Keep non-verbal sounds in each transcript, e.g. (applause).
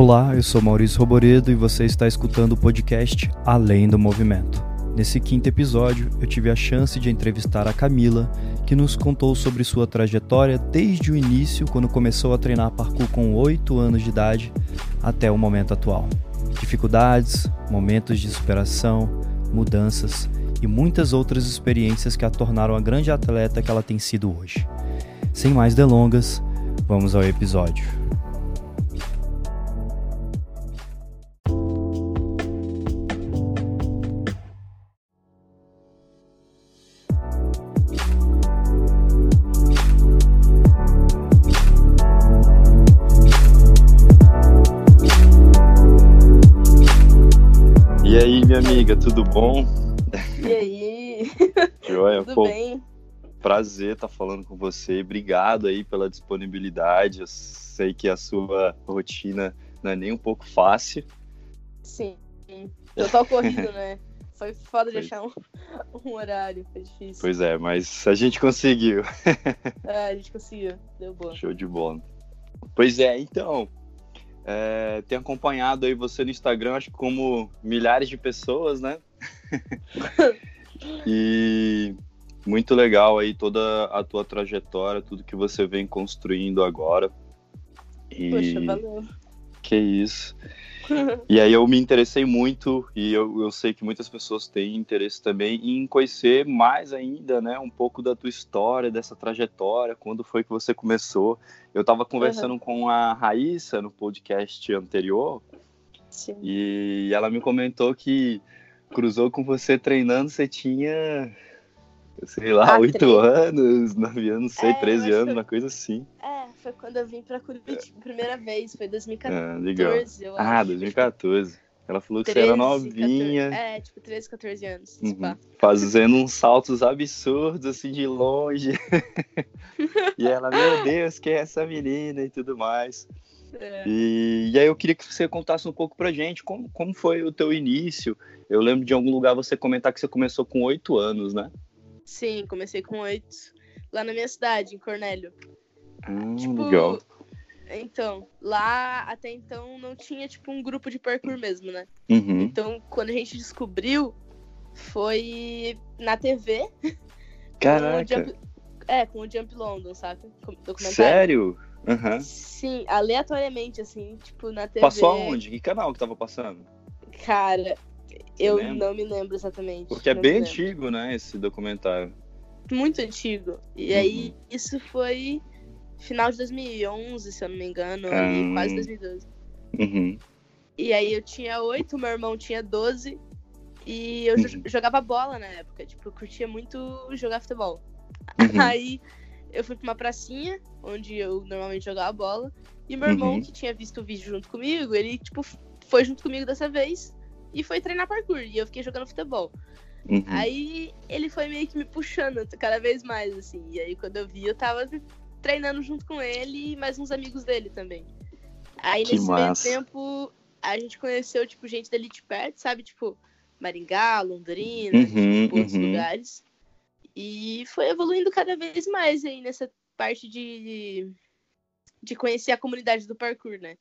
Olá, eu sou Maurício Roboredo e você está escutando o podcast Além do Movimento. Nesse quinto episódio, eu tive a chance de entrevistar a Camila, que nos contou sobre sua trajetória desde o início, quando começou a treinar parkour com 8 anos de idade, até o momento atual. Dificuldades, momentos de superação, mudanças e muitas outras experiências que a tornaram a grande atleta que ela tem sido hoje. Sem mais delongas, vamos ao episódio. Bom? E aí? (laughs) Joia, Tudo pô, bem? prazer estar falando com você. Obrigado aí pela disponibilidade. Eu sei que a sua rotina não é nem um pouco fácil. Sim. (laughs) Total corrido, né? Foi foda Foi. achar um, um horário, foi difícil. Pois é, mas a gente conseguiu. (laughs) É, a gente conseguiu, deu boa. Show de bola. Pois é, então, é, tenho acompanhado aí você no Instagram, acho que como milhares de pessoas, né? (laughs) e muito legal aí toda a tua trajetória, tudo que você vem construindo agora. E Poxa, valeu. que isso. (laughs) E aí eu me interessei muito e eu, eu sei que muitas pessoas têm interesse também em conhecer mais ainda, né, um pouco da tua história, dessa trajetória, quando foi que você começou. Eu estava conversando com a Raíssa no podcast anterior Sim. e ela me comentou que cruzou com você treinando, você tinha, sei lá, Ah, oito anos, nove anos, sei, É, eu 13 acho anos, uma coisa assim. É, foi quando eu vim pra Curitiba, primeira vez, foi 2014, Ah, eu Ah, acho. 2014. Ela falou que 13, você era novinha. 14, é, tipo, 13, 14 anos. Uhum. pá. Fazendo uns saltos absurdos, assim, de longe. (laughs) e ela, meu Deus, quem é essa menina e tudo mais. É. E, e aí eu queria que você contasse um pouco pra gente como, como foi o teu início. Eu lembro de algum lugar você comentar que você começou com oito anos, né? Sim, comecei com oito. Lá na minha cidade, em Cornélio. Ah, Tipo, legal. Então, lá até então não tinha, tipo, um grupo de parkour mesmo, né? Uhum. Então, quando a gente descobriu, foi na TV. (laughs) Com Caraca, Jump... É, com o Jump London, sabe? Com- sério? Aham. Sim, aleatoriamente, assim, tipo, na TV. Passou aonde? Que canal que tava passando? Cara, eu lembra? não me lembro exatamente. Porque é bem antigo, né, esse documentário. Muito antigo. E Uhum. aí, isso foi final de 2011, se eu não me engano, Ah. e quase 2012. Uhum. E aí eu tinha oito, meu irmão tinha 12. E eu Uhum. jogava bola na época, tipo, eu curtia muito jogar futebol. Uhum. (laughs) Aí eu fui pra uma pracinha, onde eu normalmente jogava bola. E meu irmão, Uhum. que tinha visto o vídeo junto comigo, ele, tipo, foi junto comigo dessa vez e foi treinar parkour. E eu fiquei jogando futebol. Uhum. Aí ele foi meio que me puxando cada vez mais, assim. E aí quando eu vi, eu tava treinando junto com ele e mais uns amigos dele também. Aí Que nesse massa. meio tempo, a gente conheceu, tipo, gente dali de perto, sabe? Tipo, Maringá, Londrina, Uhum, tipo, outros uhum. lugares. E foi evoluindo cada vez mais aí nessa parte de, de conhecer a comunidade do parkour, né?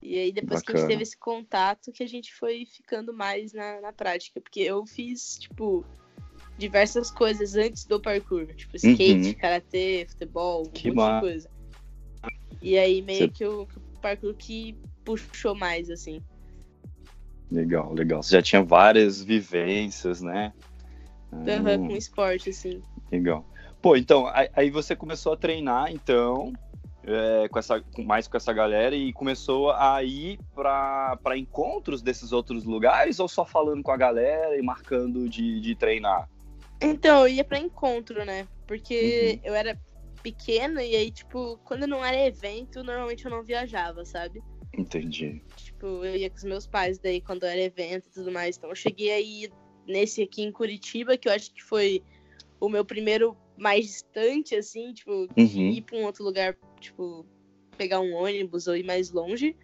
E aí depois que a gente Bacana. teve esse contato que a gente foi ficando mais na, na prática. Porque eu fiz, tipo, diversas coisas antes do parkour. Tipo, skate, Uhum. karatê, futebol, um Que monte ma- de coisa. E aí meio Você- que, o, que o parkour que puxou mais, assim. Legal, legal. Você já tinha várias vivências, né? Aham, Hum, com esporte, assim. legal. Pô, então, aí, você começou a treinar, então, é, com essa, mais com essa galera e começou a ir pra, pra encontros desses outros lugares ou só falando com a galera e marcando de, de treinar? Então, eu ia pra encontro, né? Porque Uhum. eu era pequena e aí, tipo, quando não era evento, normalmente eu não viajava, sabe? Entendi. Tipo, eu ia com os meus pais daí quando era evento e tudo mais. Então, eu cheguei aí nesse aqui em Curitiba, que eu acho que foi o meu primeiro mais distante, assim, tipo, de Uhum. ir pra um outro lugar, tipo, pegar um ônibus ou ir mais longe.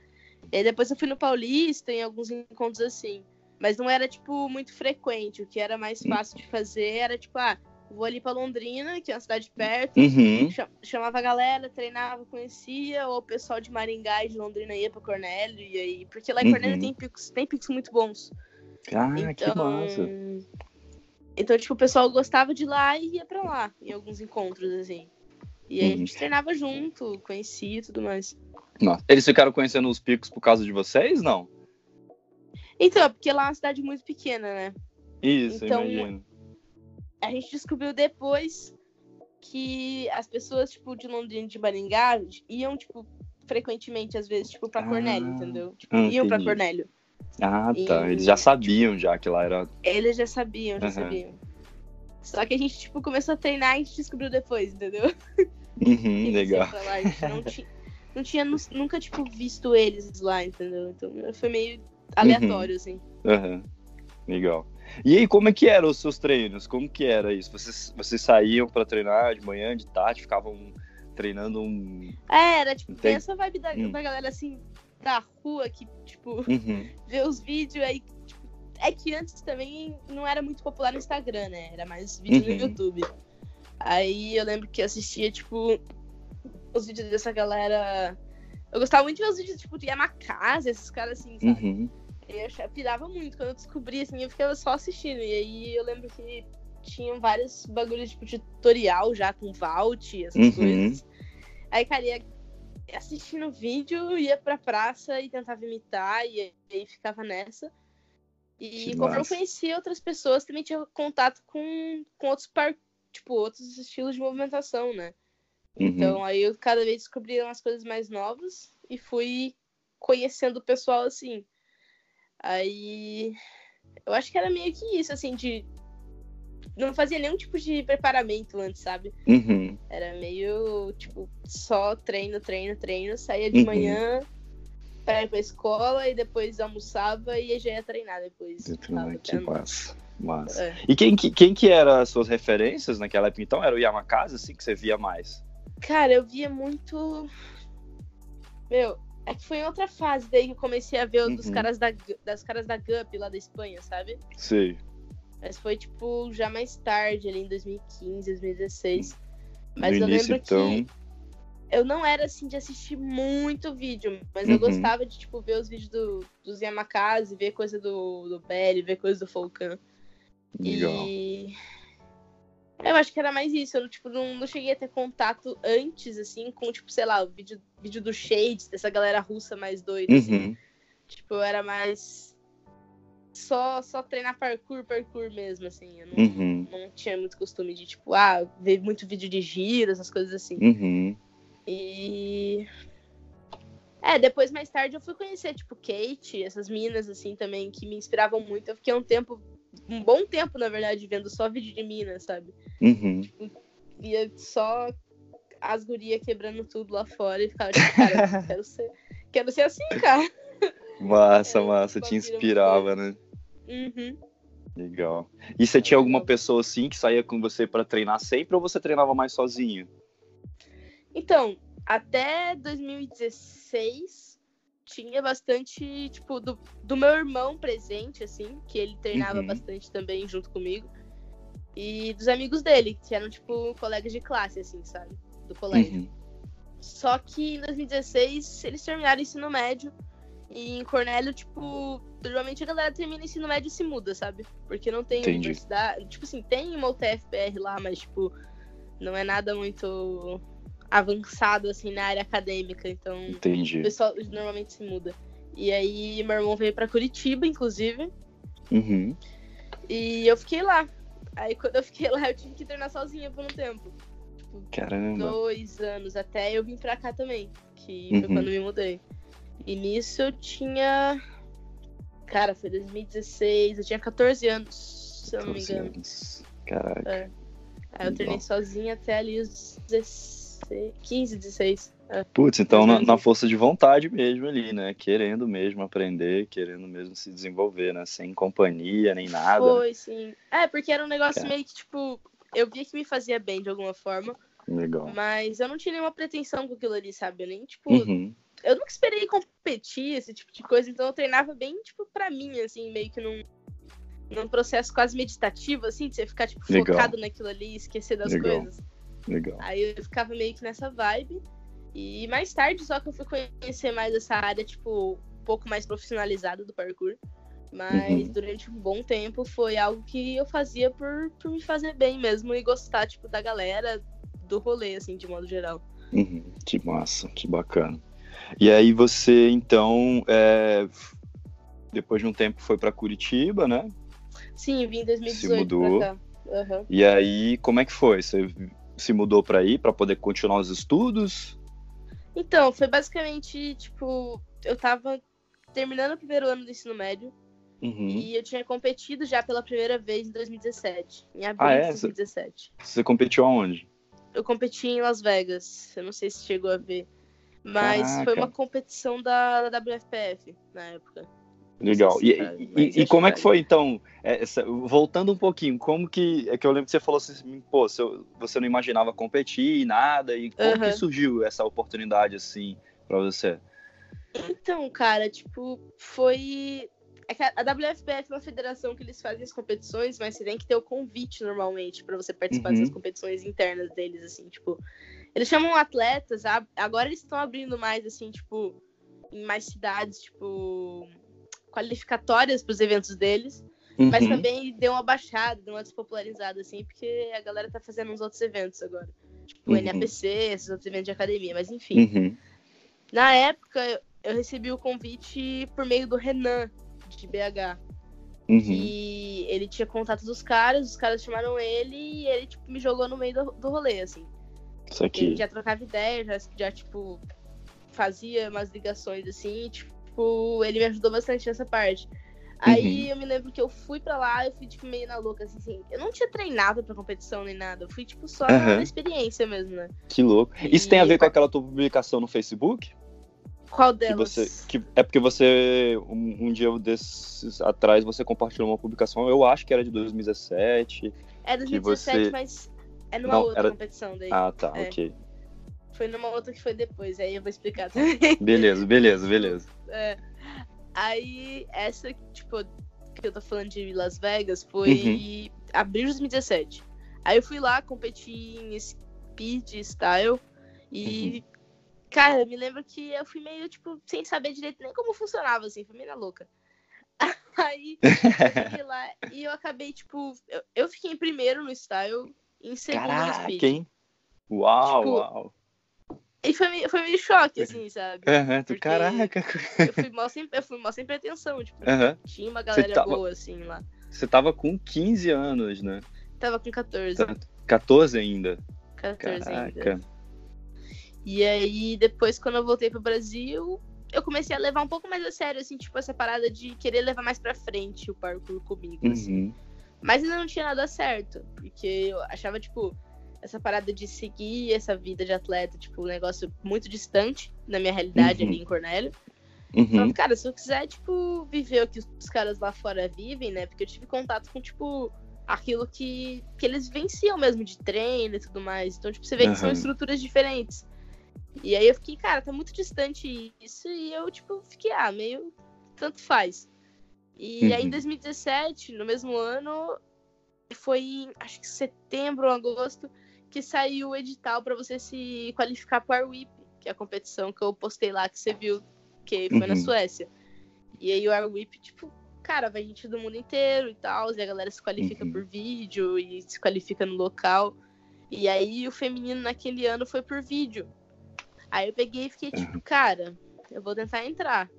E depois eu fui no Paulista, em alguns encontros assim. Mas não era, tipo, muito frequente. O que era mais Hum. fácil de fazer era, tipo, ah, vou ali pra Londrina, que é uma cidade perto. Uhum. Chamava a galera, treinava, conhecia, ou o pessoal de Maringá e de Londrina ia pra Cornélio, e aí. Porque lá em Cornélio Uhum. tem picos, tem picos muito bons. Ah, então, que massa. Então, tipo, o pessoal gostava de ir lá e ia pra lá, em alguns encontros, assim. E aí a Uhum. gente treinava junto, conhecia e tudo mais. Nossa. Eles ficaram conhecendo os picos por causa de vocês, não? Então, é porque lá é uma cidade muito pequena, né? Isso, Então, imagino. A gente descobriu depois que as pessoas, tipo, de Londrina e de Maringá iam, tipo, frequentemente, às vezes, tipo, pra Ah, Cornélio, entendeu? Tipo, ah, iam pra. Cornélio. Ah, tá. e- Eles já sabiam já que lá era. Eles já sabiam, já Aham. sabiam. Só que a gente, tipo, começou a treinar e a gente descobriu depois, entendeu? (laughs) (laughs) Uhum, legal. lá, a gente não tinha, não tinha nu- nunca, tipo, visto eles lá, entendeu? Então foi meio aleatório, Uhum. assim. Aham. Legal. E aí, como é que eram os seus treinos? Como que era isso? Vocês, vocês saíam pra treinar de manhã, de tarde, ficavam treinando um. É, era, tipo, Entendi. essa vibe da, Hum. da galera, assim, da rua, que, tipo, Uhum. (laughs) vê os vídeos aí, tipo, é que antes também não era muito popular no Instagram, né? Era mais vídeo Uhum. no YouTube. Aí eu lembro que assistia, tipo, os vídeos dessa galera. Eu gostava muito de ver os vídeos, tipo, de Yamakase, esses caras assim, sabe? Uhum. Eu pirava muito. Quando eu descobri, assim, eu ficava só assistindo. E aí eu lembro que tinham vários bagulhos, tipo, de tutorial já com vault, essas Uhum. coisas. Aí, cara, ia assistindo vídeo, ia pra praça e tentava imitar, e aí ficava nessa. E Que conforme eu conhecia outras pessoas, também tinha contato com, com outros par... tipo, outros estilos de movimentação, né? Uhum. Então aí eu cada vez descobri umas coisas mais novas e fui conhecendo o pessoal assim. Aí eu acho que era meio que isso, assim, de. Não fazia nenhum tipo de preparamento antes, sabe? Uhum. Era meio, tipo, só treino, treino, treino. Saía de Uhum. manhã pra ir pra escola e depois almoçava e já ia treinar depois. Que massa. Massa. É. E quem, que- quem que eram as suas referências naquela época? Então, era o Yamakase, assim, que você via mais? Cara, eu via muito. Meu, é que foi em outra fase daí que eu comecei a ver os dos Uhum. caras da, das caras da Gup lá da Espanha, sabe? Sei. Mas foi, tipo, já mais tarde, ali em 2015, 2016. Mas no eu início, lembro então. que eu não era, assim, de assistir muito vídeo, mas eu Uhum. gostava de, tipo, ver os vídeos do, dos Yamakase, ver coisa do, do Belly, ver coisa do Falcão. E eu acho que era mais isso. Eu não, tipo, não, não cheguei a ter contato antes, assim, com, tipo, sei lá, o vídeo, vídeo do Shades, dessa galera russa mais doida, assim. Uhum. Tipo, eu era mais só, só treinar parkour, parkour mesmo, assim. Eu não, Uhum. não tinha muito costume de, tipo, ah, ver muito vídeo de giro, essas coisas assim. Uhum. E. É, depois, mais tarde, eu fui conhecer, tipo, Kate, essas minas, assim, também, que me inspiravam muito. Eu fiquei um tempo, um bom tempo, na verdade, vendo só vídeo de minas, sabe? Uhum. Via só as gurias quebrando tudo lá fora e ficava, tipo, cara, (laughs) quero ser, quero ser assim, cara. Massa, (laughs) É, massa. Te inspirava, né? Uhum. Legal. E você tinha alguma pessoa assim que saía com você pra treinar sempre ou você treinava mais sozinho? Então, até 2016 tinha bastante, tipo, do, do meu irmão presente, assim, que ele treinava Uhum. bastante também junto comigo. E dos amigos dele, que eram, tipo, colegas de classe, assim, sabe? Do colégio. Uhum. Só que em 2016 eles terminaram o ensino médio. E em Cornélio, tipo, normalmente a galera termina o ensino médio e se muda, sabe? Porque não tem Entendi. universidade. Tipo assim, tem uma UTFPR lá, mas, tipo, não é nada muito avançado, assim, na área acadêmica. Então, o Entendi. pessoal normalmente se muda. E aí, meu irmão veio pra Curitiba, inclusive. Uhum. E eu fiquei lá. Aí, quando eu fiquei lá, eu tive que treinar sozinha por um tempo. Tipo, Caramba. dois anos até eu vim pra cá também, que Uhum. foi quando me mudei. E nisso eu tinha. Cara, foi 2016, eu tinha 14 anos, se eu não me 14 engano. anos. Caraca. É. Aí eu treinei Bom. sozinha até ali os 16, 15, 16. É. Putz, então na, na força de vontade mesmo ali, né? Querendo mesmo aprender, querendo mesmo se desenvolver, né? Sem companhia, nem nada. né? Foi, sim. É, porque era um negócio Cara. meio que, tipo, eu via que me fazia bem de alguma forma, Legal. mas eu não tinha nenhuma pretensão com aquilo ali, sabe? Eu nem, tipo, Uhum. Eu nunca esperei competir, esse tipo de coisa, então eu treinava bem, tipo, pra mim, assim, meio que não. num processo quase meditativo, assim, de você ficar, tipo, Legal. focado naquilo ali e esquecer das Legal. coisas. Legal. Aí eu ficava meio que nessa vibe. E mais tarde só que eu fui conhecer mais essa área, tipo, um pouco mais profissionalizada do parkour. Mas Uhum. durante um bom tempo foi algo que eu fazia por, por me fazer bem mesmo e gostar, tipo, da galera, do rolê, assim, de modo geral. Uhum, que massa, que bacana. E aí você, então, é, depois de um tempo foi para Curitiba, né? Sim, vim em 2018 mudou. pra cá. Aham. E aí, como é que foi? Você se mudou para aí para poder continuar os estudos? Então, foi basicamente, tipo, eu tava terminando o primeiro ano do ensino médio Uhum. e eu tinha competido já pela primeira vez em 2017, em abril Ah, é? de 2017. Você competiu aonde? Eu competi em Las Vegas, eu não sei se chegou a ver, mas Caraca. foi uma competição da, da WFPF na época. Legal. E, e- e como é que foi, então, essa- voltando um pouquinho, como que, é que eu lembro que você falou assim, pô, você, não imaginava competir, nada, e como Aham. que surgiu essa oportunidade, assim, para você? Então, cara, tipo, foi. É a WFPF é uma federação que eles fazem as competições, mas você tem que ter o convite normalmente pra você participar Uhum. dessas competições internas deles, assim, tipo. Eles chamam atletas, agora eles estão abrindo mais, assim, tipo, em mais cidades, tipo, qualificatórias pros eventos deles. Mas Uhum. também deu uma baixada, deu uma despopularizada, assim, porque a galera tá fazendo uns outros eventos agora. Tipo, Uhum. NAPC, esses outros eventos de academia, mas enfim. Uhum. Na época, eu- eu recebi o convite por meio do Renan, de BH. Uhum. E ele tinha contato dos caras, os caras chamaram ele e ele, tipo, me jogou no meio do, do rolê, assim. Isso aqui. Ele já trocava ideia, já, já, tipo, fazia umas ligações, assim, e, tipo, ele me ajudou bastante nessa parte. Aí Uhum. eu me lembro que eu fui pra lá, eu fui, tipo, meio na louca, assim, assim. Eu não tinha treinado pra competição nem nada, eu fui, tipo, só Aham. na experiência mesmo, né? Que louco. Isso tem a E- ver com aquela tua publicação no Facebook? Qual Que delas? você, que, é porque você, um, um dia desses atrás, você compartilhou uma publicação, eu acho que era de 2017. É 2017, você- mas é numa Não, outra era- competição daí. Ah, tá, É. ok. Foi numa outra que foi depois, aí eu vou explicar (laughs) também. Beleza, beleza, beleza. É. Aí, essa, tipo, que eu tô falando de Las Vegas foi abril de 2017. Aí eu fui lá, competi em speed, style, e, cara, eu me lembro que eu fui meio, tipo, sem saber direito nem como funcionava, assim, fui meio na louca. (laughs) Aí, eu lá e eu acabei, tipo, eu, eu fiquei em primeiro no style, em segundo Caraca, hein? Uau, Tipo, uau. E foi meio, foi meio choque, assim, sabe? Aham, tu, Caraca. Eu fui mal sem, eu fui mal sem pretensão, tipo, Aham. tinha uma galera tava- boa, assim, lá. Você tava com 15 anos, né? Tava com 14, Tá. 14 ainda. 14 ainda. Caraca. E aí, depois, quando eu voltei pro Brasil, eu comecei a levar um pouco mais a sério, assim, tipo, essa parada de querer levar mais pra frente o parkour comigo, assim. Uhum. Mas ainda não tinha nada certo, porque eu achava, tipo, essa parada de seguir essa vida de atleta, tipo, um negócio muito distante da minha realidade Uhum. ali em Cornélio. Uhum. Falava, cara, se eu quiser, tipo, viver o que os caras lá fora vivem, né? Porque eu tive contato com, tipo, aquilo que, que eles vivenciam mesmo de treino e tudo mais. Então, tipo, você vê que são estruturas diferentes. E aí eu fiquei, cara, tá muito distante isso. E eu, tipo, fiquei, ah, meio tanto faz. E aí em Uhum. 2017, no mesmo ano, foi em, acho que setembro ou agosto, que saiu o edital pra você se qualificar pro Arwip, que é a competição que eu postei lá, que você viu, que foi na Uhum. Suécia. E aí o Arwip, tipo, cara, vai gente do mundo inteiro e tal, e a galera se qualifica Uhum. por vídeo e se qualifica no local. E aí o feminino naquele ano foi por vídeo. Aí eu peguei e fiquei tipo, cara, eu vou tentar entrar.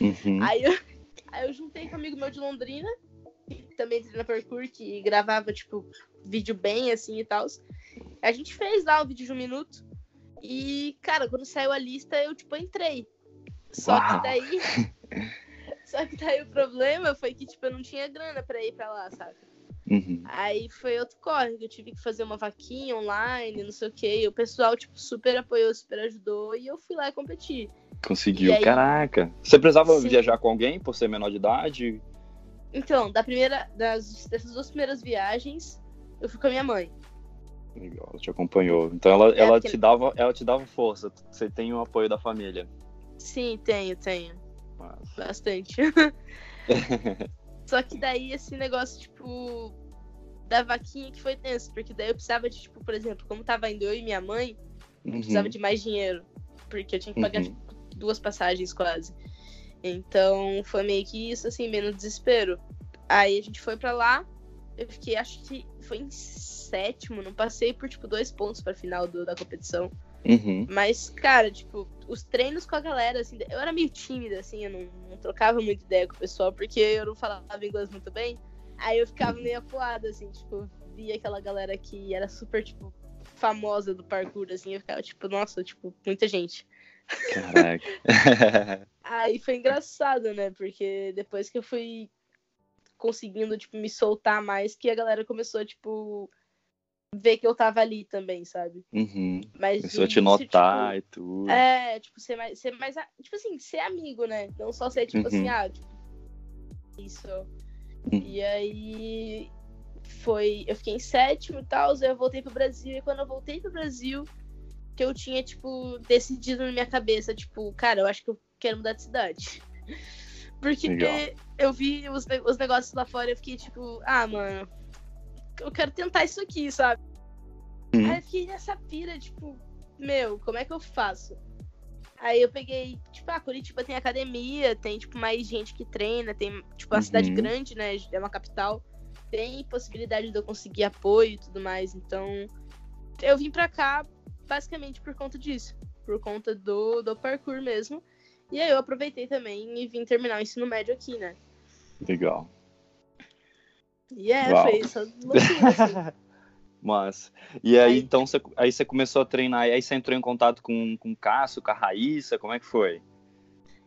Uhum. Aí eu, aí eu juntei com um amigo meu de Londrina, que também treina parkour, que gravava, tipo, vídeo bem assim e tal. A gente fez lá o vídeo de um minuto. E, cara, quando saiu a lista, eu, tipo, entrei. Só Uau. que daí. (laughs) Só que daí o problema foi que, tipo, eu não tinha grana pra ir pra lá, sabe? Uhum. Aí foi outro corre, que eu tive que fazer uma vaquinha online, não sei o quê. E o pessoal, tipo, super apoiou, super ajudou. E eu fui lá e competi. Conseguiu. E aí- Caraca. Você precisava Sim. viajar com alguém por ser menor de idade? Então, da primeira, das, dessas duas primeiras viagens, eu fui com a minha mãe. Legal, ela te acompanhou. Então ela, É, ela, te dava, ela te dava força. Você tem o apoio da família. Sim, tenho, tenho. Mas... Bastante. (laughs) Só que daí esse negócio, tipo, da vaquinha que foi tenso, porque daí eu precisava de, tipo, por exemplo, como tava indo eu e minha mãe, eu Uhum. precisava de mais dinheiro, porque eu tinha que pagar, Uhum. tipo, duas passagens quase. Então foi meio que isso, assim, meio no desespero. Aí a gente foi pra lá, eu fiquei, acho que foi em sétimo, não passei por, tipo, dois pontos pra final do- da competição. Uhum. Mas, cara, tipo, os treinos com a galera, assim, eu era meio tímida, assim, eu não, não trocava muita ideia com o pessoal, porque eu não falava inglês muito bem. Aí eu ficava meio acuada, assim, tipo, eu via aquela galera que era super, tipo, famosa do parkour, assim, eu ficava, tipo, nossa, tipo, muita gente. Caraca. (laughs) Aí foi engraçado, né? Porque depois que eu fui conseguindo, tipo, me soltar mais, que a galera começou, tipo, ver que eu tava ali também, sabe? Uhum. Mas Começou a te notar tipo, e tudo. É, tipo, ser mais, ser mais. Tipo assim, ser amigo, né? Não só ser, tipo Uhum. assim, ah, tipo, isso. Uhum. E aí foi. Eu fiquei em sétimo e tal, eu voltei pro Brasil. E quando eu voltei pro Brasil, que eu tinha, tipo, decidido na minha cabeça, tipo, cara, eu acho que eu quero mudar de cidade. (laughs) Porque Legal. eu vi os, os negócios lá fora e eu fiquei, tipo, ah, mano, eu quero tentar isso aqui, sabe? Uhum. Aí eu fiquei nessa pira, tipo, meu, como é que eu faço? Aí eu peguei, tipo, ah, Curitiba tem academia, tem, tipo, mais gente que treina, tem, tipo, uma cidade Uhum. grande, né? É uma capital. Tem possibilidade de eu conseguir apoio e tudo mais. Então, eu vim pra cá basicamente por conta disso. Por conta do, do parkour mesmo. E aí eu aproveitei também e vim terminar o ensino médio aqui, né? Legal. E é, Uau. foi isso. loucura, assim. (laughs) Mas. E aí, Aí- então, você, aí você começou a treinar, aí você entrou em contato com, com o Cássio, com a Raíssa, como é que foi?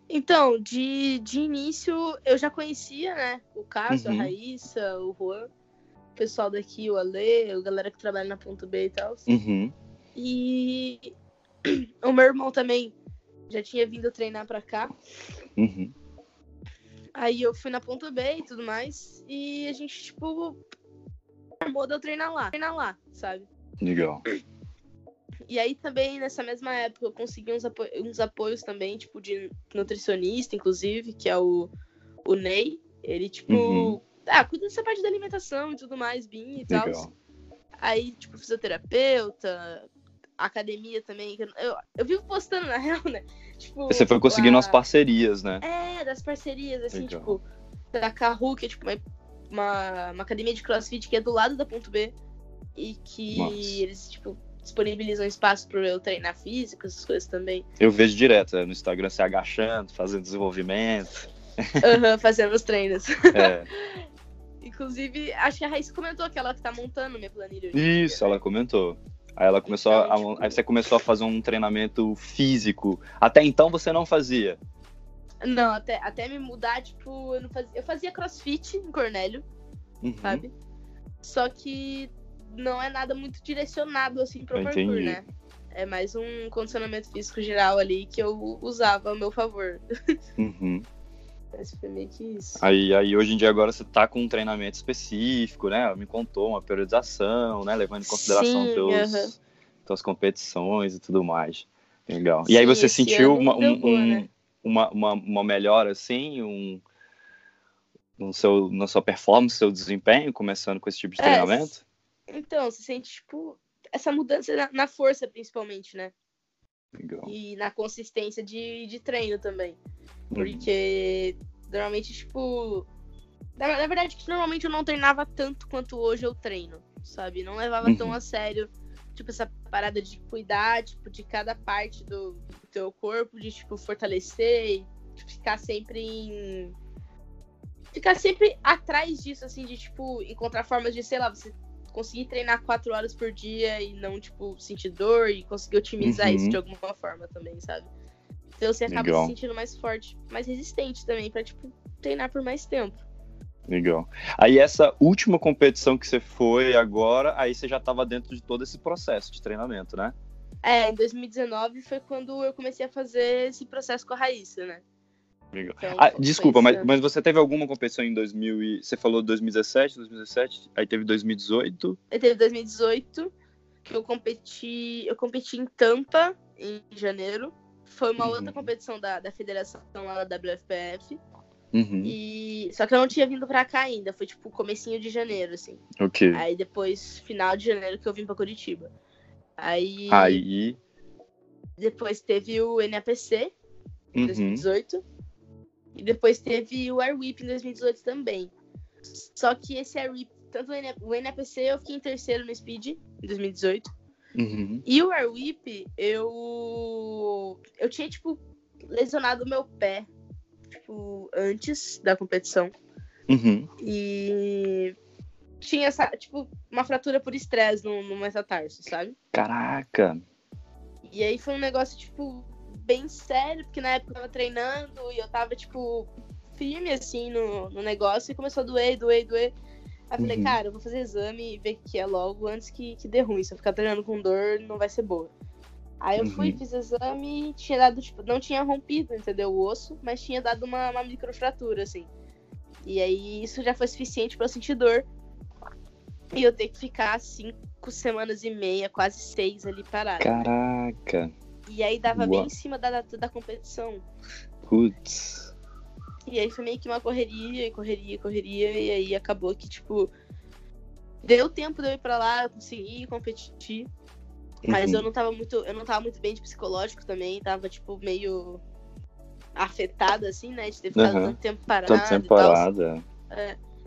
Então, de, de início eu já conhecia, né? O Cássio, Uhum. a Raíssa, o Juan, o pessoal daqui, o Ale, a galera que trabalha na ponto B e tal. Uhum. E (clears throat) o meu irmão também já tinha vindo treinar pra cá. Uhum. Aí eu fui na ponto B e tudo mais. E a gente, tipo, armou de eu treinar lá. Treinar lá, sabe? Legal. E aí também, nessa mesma época, eu consegui uns, apo- uns apoios também, tipo, de nutricionista, inclusive, que é o, o Ney. Ele, tipo, Uhum. ah, cuida dessa parte da alimentação e tudo mais, BIM e tal. Aí, tipo, fisioterapeuta, academia também. eu, eu vivo postando, na real, né? Tipo, Você foi conseguindo a- as parcerias, né? É, das parcerias, assim, Legal. tipo, da Carru, que é tipo uma, uma, academia de crossfit que é do lado da ponto B. E que Nossa. eles, tipo, disponibilizam espaço para eu treinar físico, essas coisas também. Eu vejo direto né, no Instagram se agachando, fazendo desenvolvimento. Aham, (laughs) fazendo os treinos. É. (laughs) Inclusive, acho que a Raíssa comentou que ela que tá montando minha planilha. em dia, Isso, né? ela comentou. Aí ela começou a, aí você começou a fazer um treinamento físico. Até então você não fazia. Não, até, até me mudar, tipo, eu não fazia. Eu fazia crossfit em Cornélio, Uhum. sabe? Só que não é nada muito direcionado assim pro Eu parkour, entendi. né? É mais um condicionamento físico geral ali que eu usava a meu favor. (laughs) Uhum. Foi meio que isso. Aí, aí hoje em dia agora você tá com um treinamento específico, né? Ela Me contou uma periodização, né? Levando em consideração Sim, teus, aham. tuas competições e tudo mais. Legal. e aí você sentiu uma, um- boa, né? uma, uma, uma melhora assim, um, no seu, na sua performance, seu desempenho, começando com esse tipo de É, treinamento? Então, você sente, tipo, essa mudança na, na força, principalmente, né? Legal. E na consistência de, de treino também. Uhum. Porque normalmente, tipo. Na, na verdade, que normalmente eu não treinava tanto quanto hoje eu treino, sabe? Não levava tão Uhum. a sério, tipo, essa parada de cuidar, tipo, de cada parte do, do teu corpo, de, tipo, fortalecer e ficar sempre em. Ficar sempre atrás disso, assim, de, tipo, encontrar formas de, sei lá, você conseguir treinar quatro horas por dia e não, tipo, sentir dor e conseguir otimizar Uhum. isso de alguma forma também, sabe? Então você acaba Legal. se sentindo mais forte, mais resistente também, pra, tipo, treinar por mais tempo. Legal. Aí essa última competição que você foi agora, aí você já estava dentro de todo esse processo de treinamento, né? É, em 2019 foi quando eu comecei a fazer esse processo com a Raíssa, né? Legal. Ah, desculpa, mas, mas você teve alguma competição em 2000 e... Você falou 2017, 2017, aí teve 2018. Eu teve 2018, que eu competi. Eu competi em Tampa, em janeiro. Foi uma Uhum. outra competição da, da federação lá da WFPF. Uhum. E só que eu não tinha vindo pra cá ainda, foi tipo comecinho de janeiro, assim. Ok. Aí depois, final de janeiro, que eu vim pra Curitiba. Aí, Aí. depois teve o NAPC em Uhum. 2018. E depois teve o Airwhip em 2018 também. Só que esse Airwhip, tanto o NA o NAPC eu fiquei em terceiro no Speed em 2018. Uhum. E o Airwhip, eu. Eu tinha, tipo, lesionado o meu pé, tipo, antes da competição. Uhum. E tinha essa, tipo, uma fratura por estresse no, no metatarso, sabe? Caraca. E aí foi um negócio, tipo, bem sério, porque na época eu tava treinando e eu tava, tipo, firme assim no, no negócio e começou a doer, doer, doer. Aí eu falei, Uhum. cara, eu vou fazer exame e ver o que é logo antes que, que dê ruim. Se eu ficar treinando com dor, não vai ser boa. Aí eu fui, Uhum. fiz exame e tinha dado, tipo, não tinha rompido, entendeu? O osso, mas tinha dado uma, uma microfratura, assim. E aí isso já foi suficiente pra eu sentir dor. E eu ter que ficar cinco semanas e meia, quase seis ali parada. Caraca. E aí dava Uau. bem em cima da data da competição. Putz. E aí foi meio que uma correria, correria, correria. E aí acabou que, tipo, deu tempo de eu ir pra lá, eu consegui competir. Mas Uhum. eu não tava muito. Eu não tava muito bem de psicológico também. Tava, tipo, meio afetada, assim, né? De ter ficado Aham. tanto tempo parado. Tanto tempo e tal.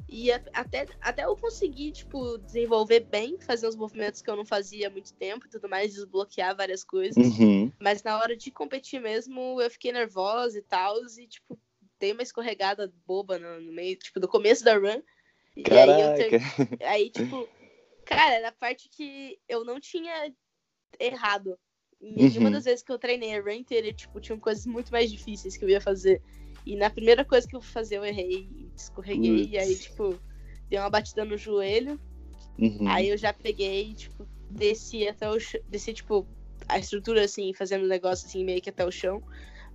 E até, até eu conseguir, tipo, desenvolver bem, fazer uns movimentos que eu não fazia há muito tempo e tudo mais, desbloquear várias coisas. Uhum. Mas na hora de competir mesmo, eu fiquei nervosa e tal, e, tipo, dei uma escorregada boba no, no meio, tipo, do começo da run. E aí eu ter... (laughs) Aí, tipo, cara, era a parte que eu não tinha errado. Nenhuma Uhum. das vezes que eu treinei a run inteira, tipo, tinham coisas muito mais difíceis que eu ia fazer. E na primeira coisa que eu fui fazer, eu errei, escorreguei, e aí, tipo, dei uma batida no joelho. Uhum. Aí eu já peguei, tipo, desci até o chão. Desci, tipo, a estrutura assim, fazendo o negócio assim, meio que até o chão.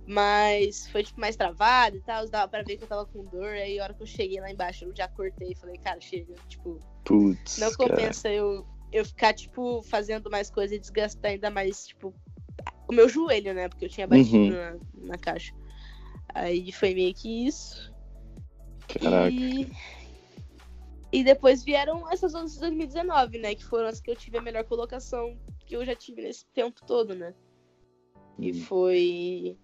Mas foi, tipo, mais travado e tal. Dava pra ver que eu tava com dor. Aí a hora que eu cheguei lá embaixo, eu já cortei e falei, cara, chega. Tipo, Putz. não cara. compensa eu, eu ficar, tipo, fazendo mais coisa e desgastar ainda mais, tipo, o meu joelho, né? Porque eu tinha batido Uhum. na, na caixa. Aí foi meio que isso. Caraca. E... e depois vieram essas outras de 2019, né? Que foram as que eu tive a melhor colocação que eu já tive nesse tempo todo, né? E Hum. foi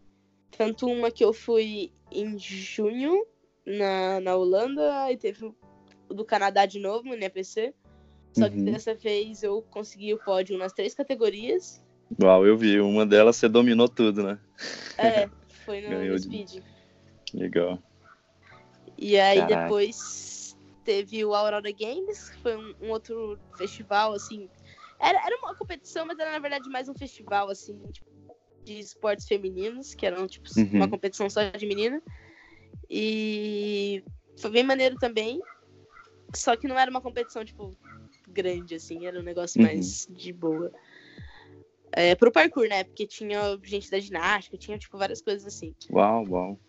tanto uma que eu fui em junho na, na Holanda, e teve o do Canadá de novo, no NPC. Só que Uhum. dessa vez eu consegui o pódio nas três categorias. Uau, eu vi. Uma delas você dominou tudo, né? É, (laughs) foi no, Ganhou no de- Speed. Legal. E aí Caraca. depois teve o Aurora Games, que foi um, um outro festival, assim. Era, era uma competição, mas era na verdade mais um festival, assim, tipo, de esportes femininos, que eram, tipo, Uhum. uma competição só de menina. E foi bem maneiro também. Só que não era uma competição, tipo, grande, assim, era um negócio Uhum. mais de boa. É, pro parkour, né? Porque tinha gente da ginástica, tinha, tipo, várias coisas assim. Uau, uau.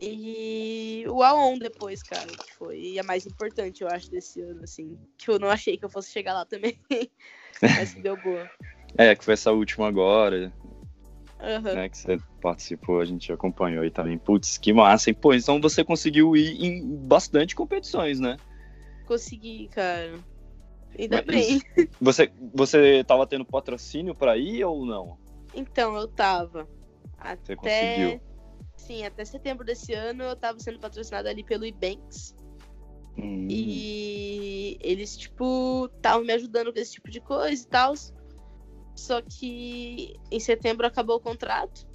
E o Aon depois, cara, que foi a mais importante, eu acho, desse ano, assim. Que eu não achei que eu fosse chegar lá também. (laughs) Mas que deu boa. É, que foi essa última agora, Aham. né? Que você participou, a gente acompanhou aí também. Putz, que massa, hein? Pô, então você conseguiu ir em bastante competições, né? Consegui, cara. Ainda Mas bem. (laughs) Você, você tava tendo patrocínio pra ir ou não? Então, eu tava. Você Até. conseguiu? Sim, até setembro desse ano eu tava sendo patrocinada ali pelo Ebanks. Hum, E eles, tipo, estavam me ajudando com esse tipo de coisa e tal. Só que em setembro acabou o contrato.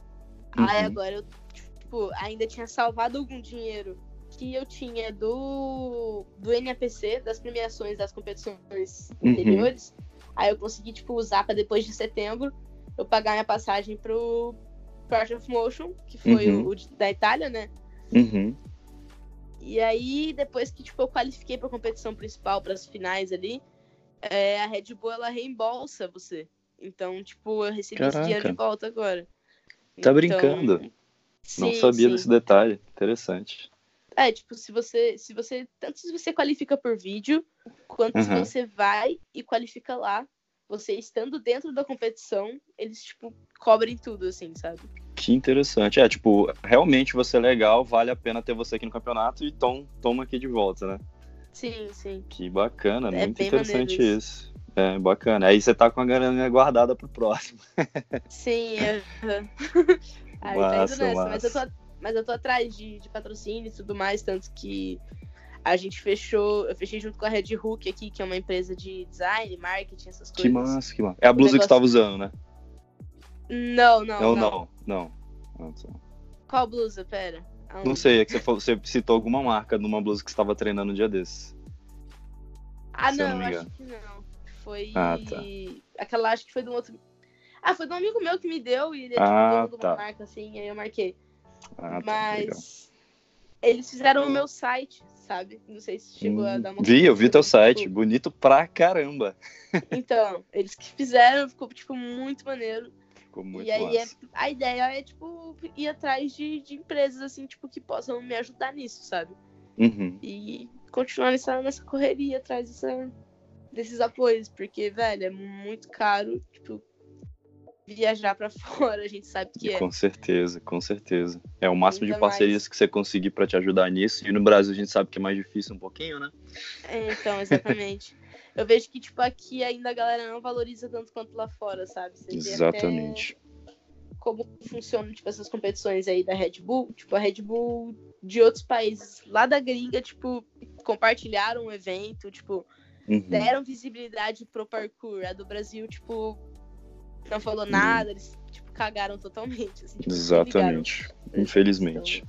Aí Uhum. agora eu, tipo, ainda tinha salvado algum dinheiro que eu tinha do, do NAPC, das premiações das competições Uhum. anteriores. Aí eu consegui, tipo, usar pra depois de setembro eu pagar minha passagem pro Part of Motion, que foi Uhum. o, da Itália, né? Uhum. E aí, depois que tipo, eu qualifiquei pra competição principal, pras finais ali, é, a Red Bull ela reembolsa você. Então, tipo, eu recebi esse dinheiro Caraca. de volta agora. Tá Então, brincando? Não sim, sabia sim. desse detalhe. Interessante. É, tipo, se você, se você. Tanto se você qualifica por vídeo, quanto se Uhum. você vai e qualifica lá, você estando dentro da competição, eles, tipo, cobrem tudo, assim, sabe? Que interessante. É, tipo, realmente você é legal, vale a pena ter você aqui no campeonato e tom, toma aqui de volta, né? Sim, sim. Que bacana, É muito interessante maneiro isso. É, bacana. Aí você tá com a grana guardada pro próximo. Sim, é. (laughs) Aí tá indo Massa, nessa. Mas eu massa. tô, mas eu tô atrás de, de patrocínio e tudo mais, tanto que a gente fechou. Eu fechei junto com a Red Hook aqui, que é uma empresa de design, marketing, essas Que coisas. massa, que massa. É a blusa que você negócio- tava usando, né? Não, não, Não, não. não, não. Ah, tá. Qual blusa? Pera. Aonde? Não sei, é que você, falou- você citou alguma marca numa blusa que você estava treinando um dia desses. Ah, não, não acho que não. Foi. Ah, tá. Aquela acho que foi de um outro. Ah, foi de um amigo meu que me deu e ele Ah, tipo dono de tá. uma marca assim, aí eu marquei. Ah, tá. Mas eles fizeram o meu site, sabe? Não sei se chegou a Hum, dar uma Vi, eu vi teu site, tipo, bonito pra caramba. (laughs) Então, eles que fizeram, ficou, tipo, muito maneiro. Ficou muito e aí, é- a ideia é, tipo, ir atrás de, de empresas, assim, tipo, que possam me ajudar nisso, sabe? Uhum. E continuar nessa, nessa correria atrás dessa, desses apoios, porque, velho, é muito caro, tipo, viajar pra (laughs) fora, a gente sabe que é. Com certeza, com certeza. É o máximo de Ainda mais- parcerias que você conseguir pra te ajudar nisso. E no Brasil a gente sabe que é mais difícil um pouquinho, né? É, então, exatamente. Eu vejo que, tipo, aqui ainda a galera não valoriza tanto quanto lá fora, sabe? Você Exatamente. como funcionam, tipo, essas competições aí da Red Bull. Tipo, a Red Bull de outros países lá da gringa, tipo, compartilharam o evento, tipo, Uhum. deram visibilidade pro parkour. A do Brasil, tipo, não falou Uhum. nada, eles, tipo, cagaram totalmente. Assim, tipo. Exatamente. Infelizmente.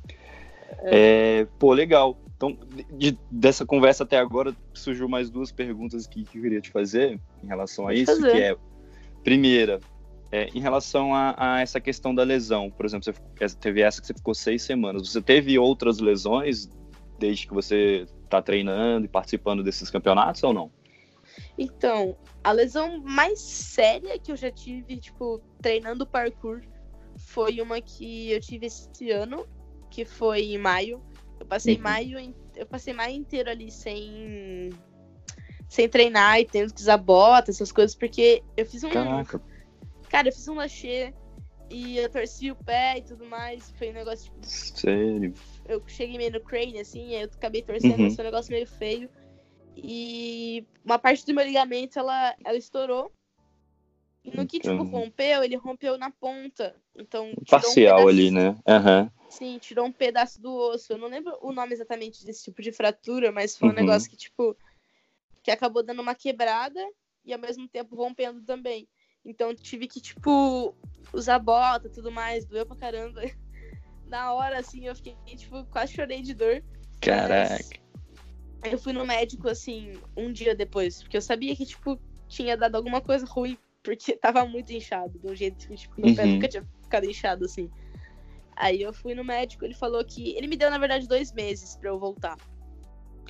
É, pô, legal. Então, de- dessa conversa até agora, surgiu mais duas perguntas que, que eu queria te fazer em relação a isso, fazer. que é, primeira, é, em relação a, a essa questão da lesão. Por exemplo, você teve essa que você ficou seis semanas. Você teve outras lesões desde que você está treinando e participando desses campeonatos ou não? Então, a lesão mais séria que eu já tive, tipo, treinando parkour, foi uma que eu tive esse ano, que foi em maio. Eu passei Uhum. maio, eu passei maio inteiro ali sem sem treinar e tendo que usar bota, essas coisas, porque eu fiz um, Caraca. cara, eu fiz um lachê e eu torci o pé e tudo mais, foi um negócio tipo, Sério. eu cheguei meio no crane, assim, aí eu acabei torcendo, Uhum. foi um negócio meio feio. E uma parte do meu ligamento, ela, ela estourou. E no que, tipo, Entendo. rompeu, ele rompeu na ponta. Então, um Parcial pedaço- ali, né? Aham. Sim, tirou um pedaço do osso. Eu não lembro o nome exatamente desse tipo de fratura, mas foi um Uhum. negócio que, tipo, que acabou dando uma quebrada e ao mesmo tempo rompendo também. Então tive que, tipo, usar bota e tudo mais, doeu pra caramba. (laughs) Na hora, assim, eu fiquei, tipo, quase chorei de dor. Caraca. Eu fui no médico, assim, um dia depois, porque eu sabia que, tipo, tinha dado alguma coisa ruim, porque (laughs) tava muito inchado, de um jeito que, tipo, meu pé Uhum. nunca tinha ficado inchado, assim. Aí eu fui no médico, ele falou que. Ele me deu, na verdade, dois meses pra eu voltar.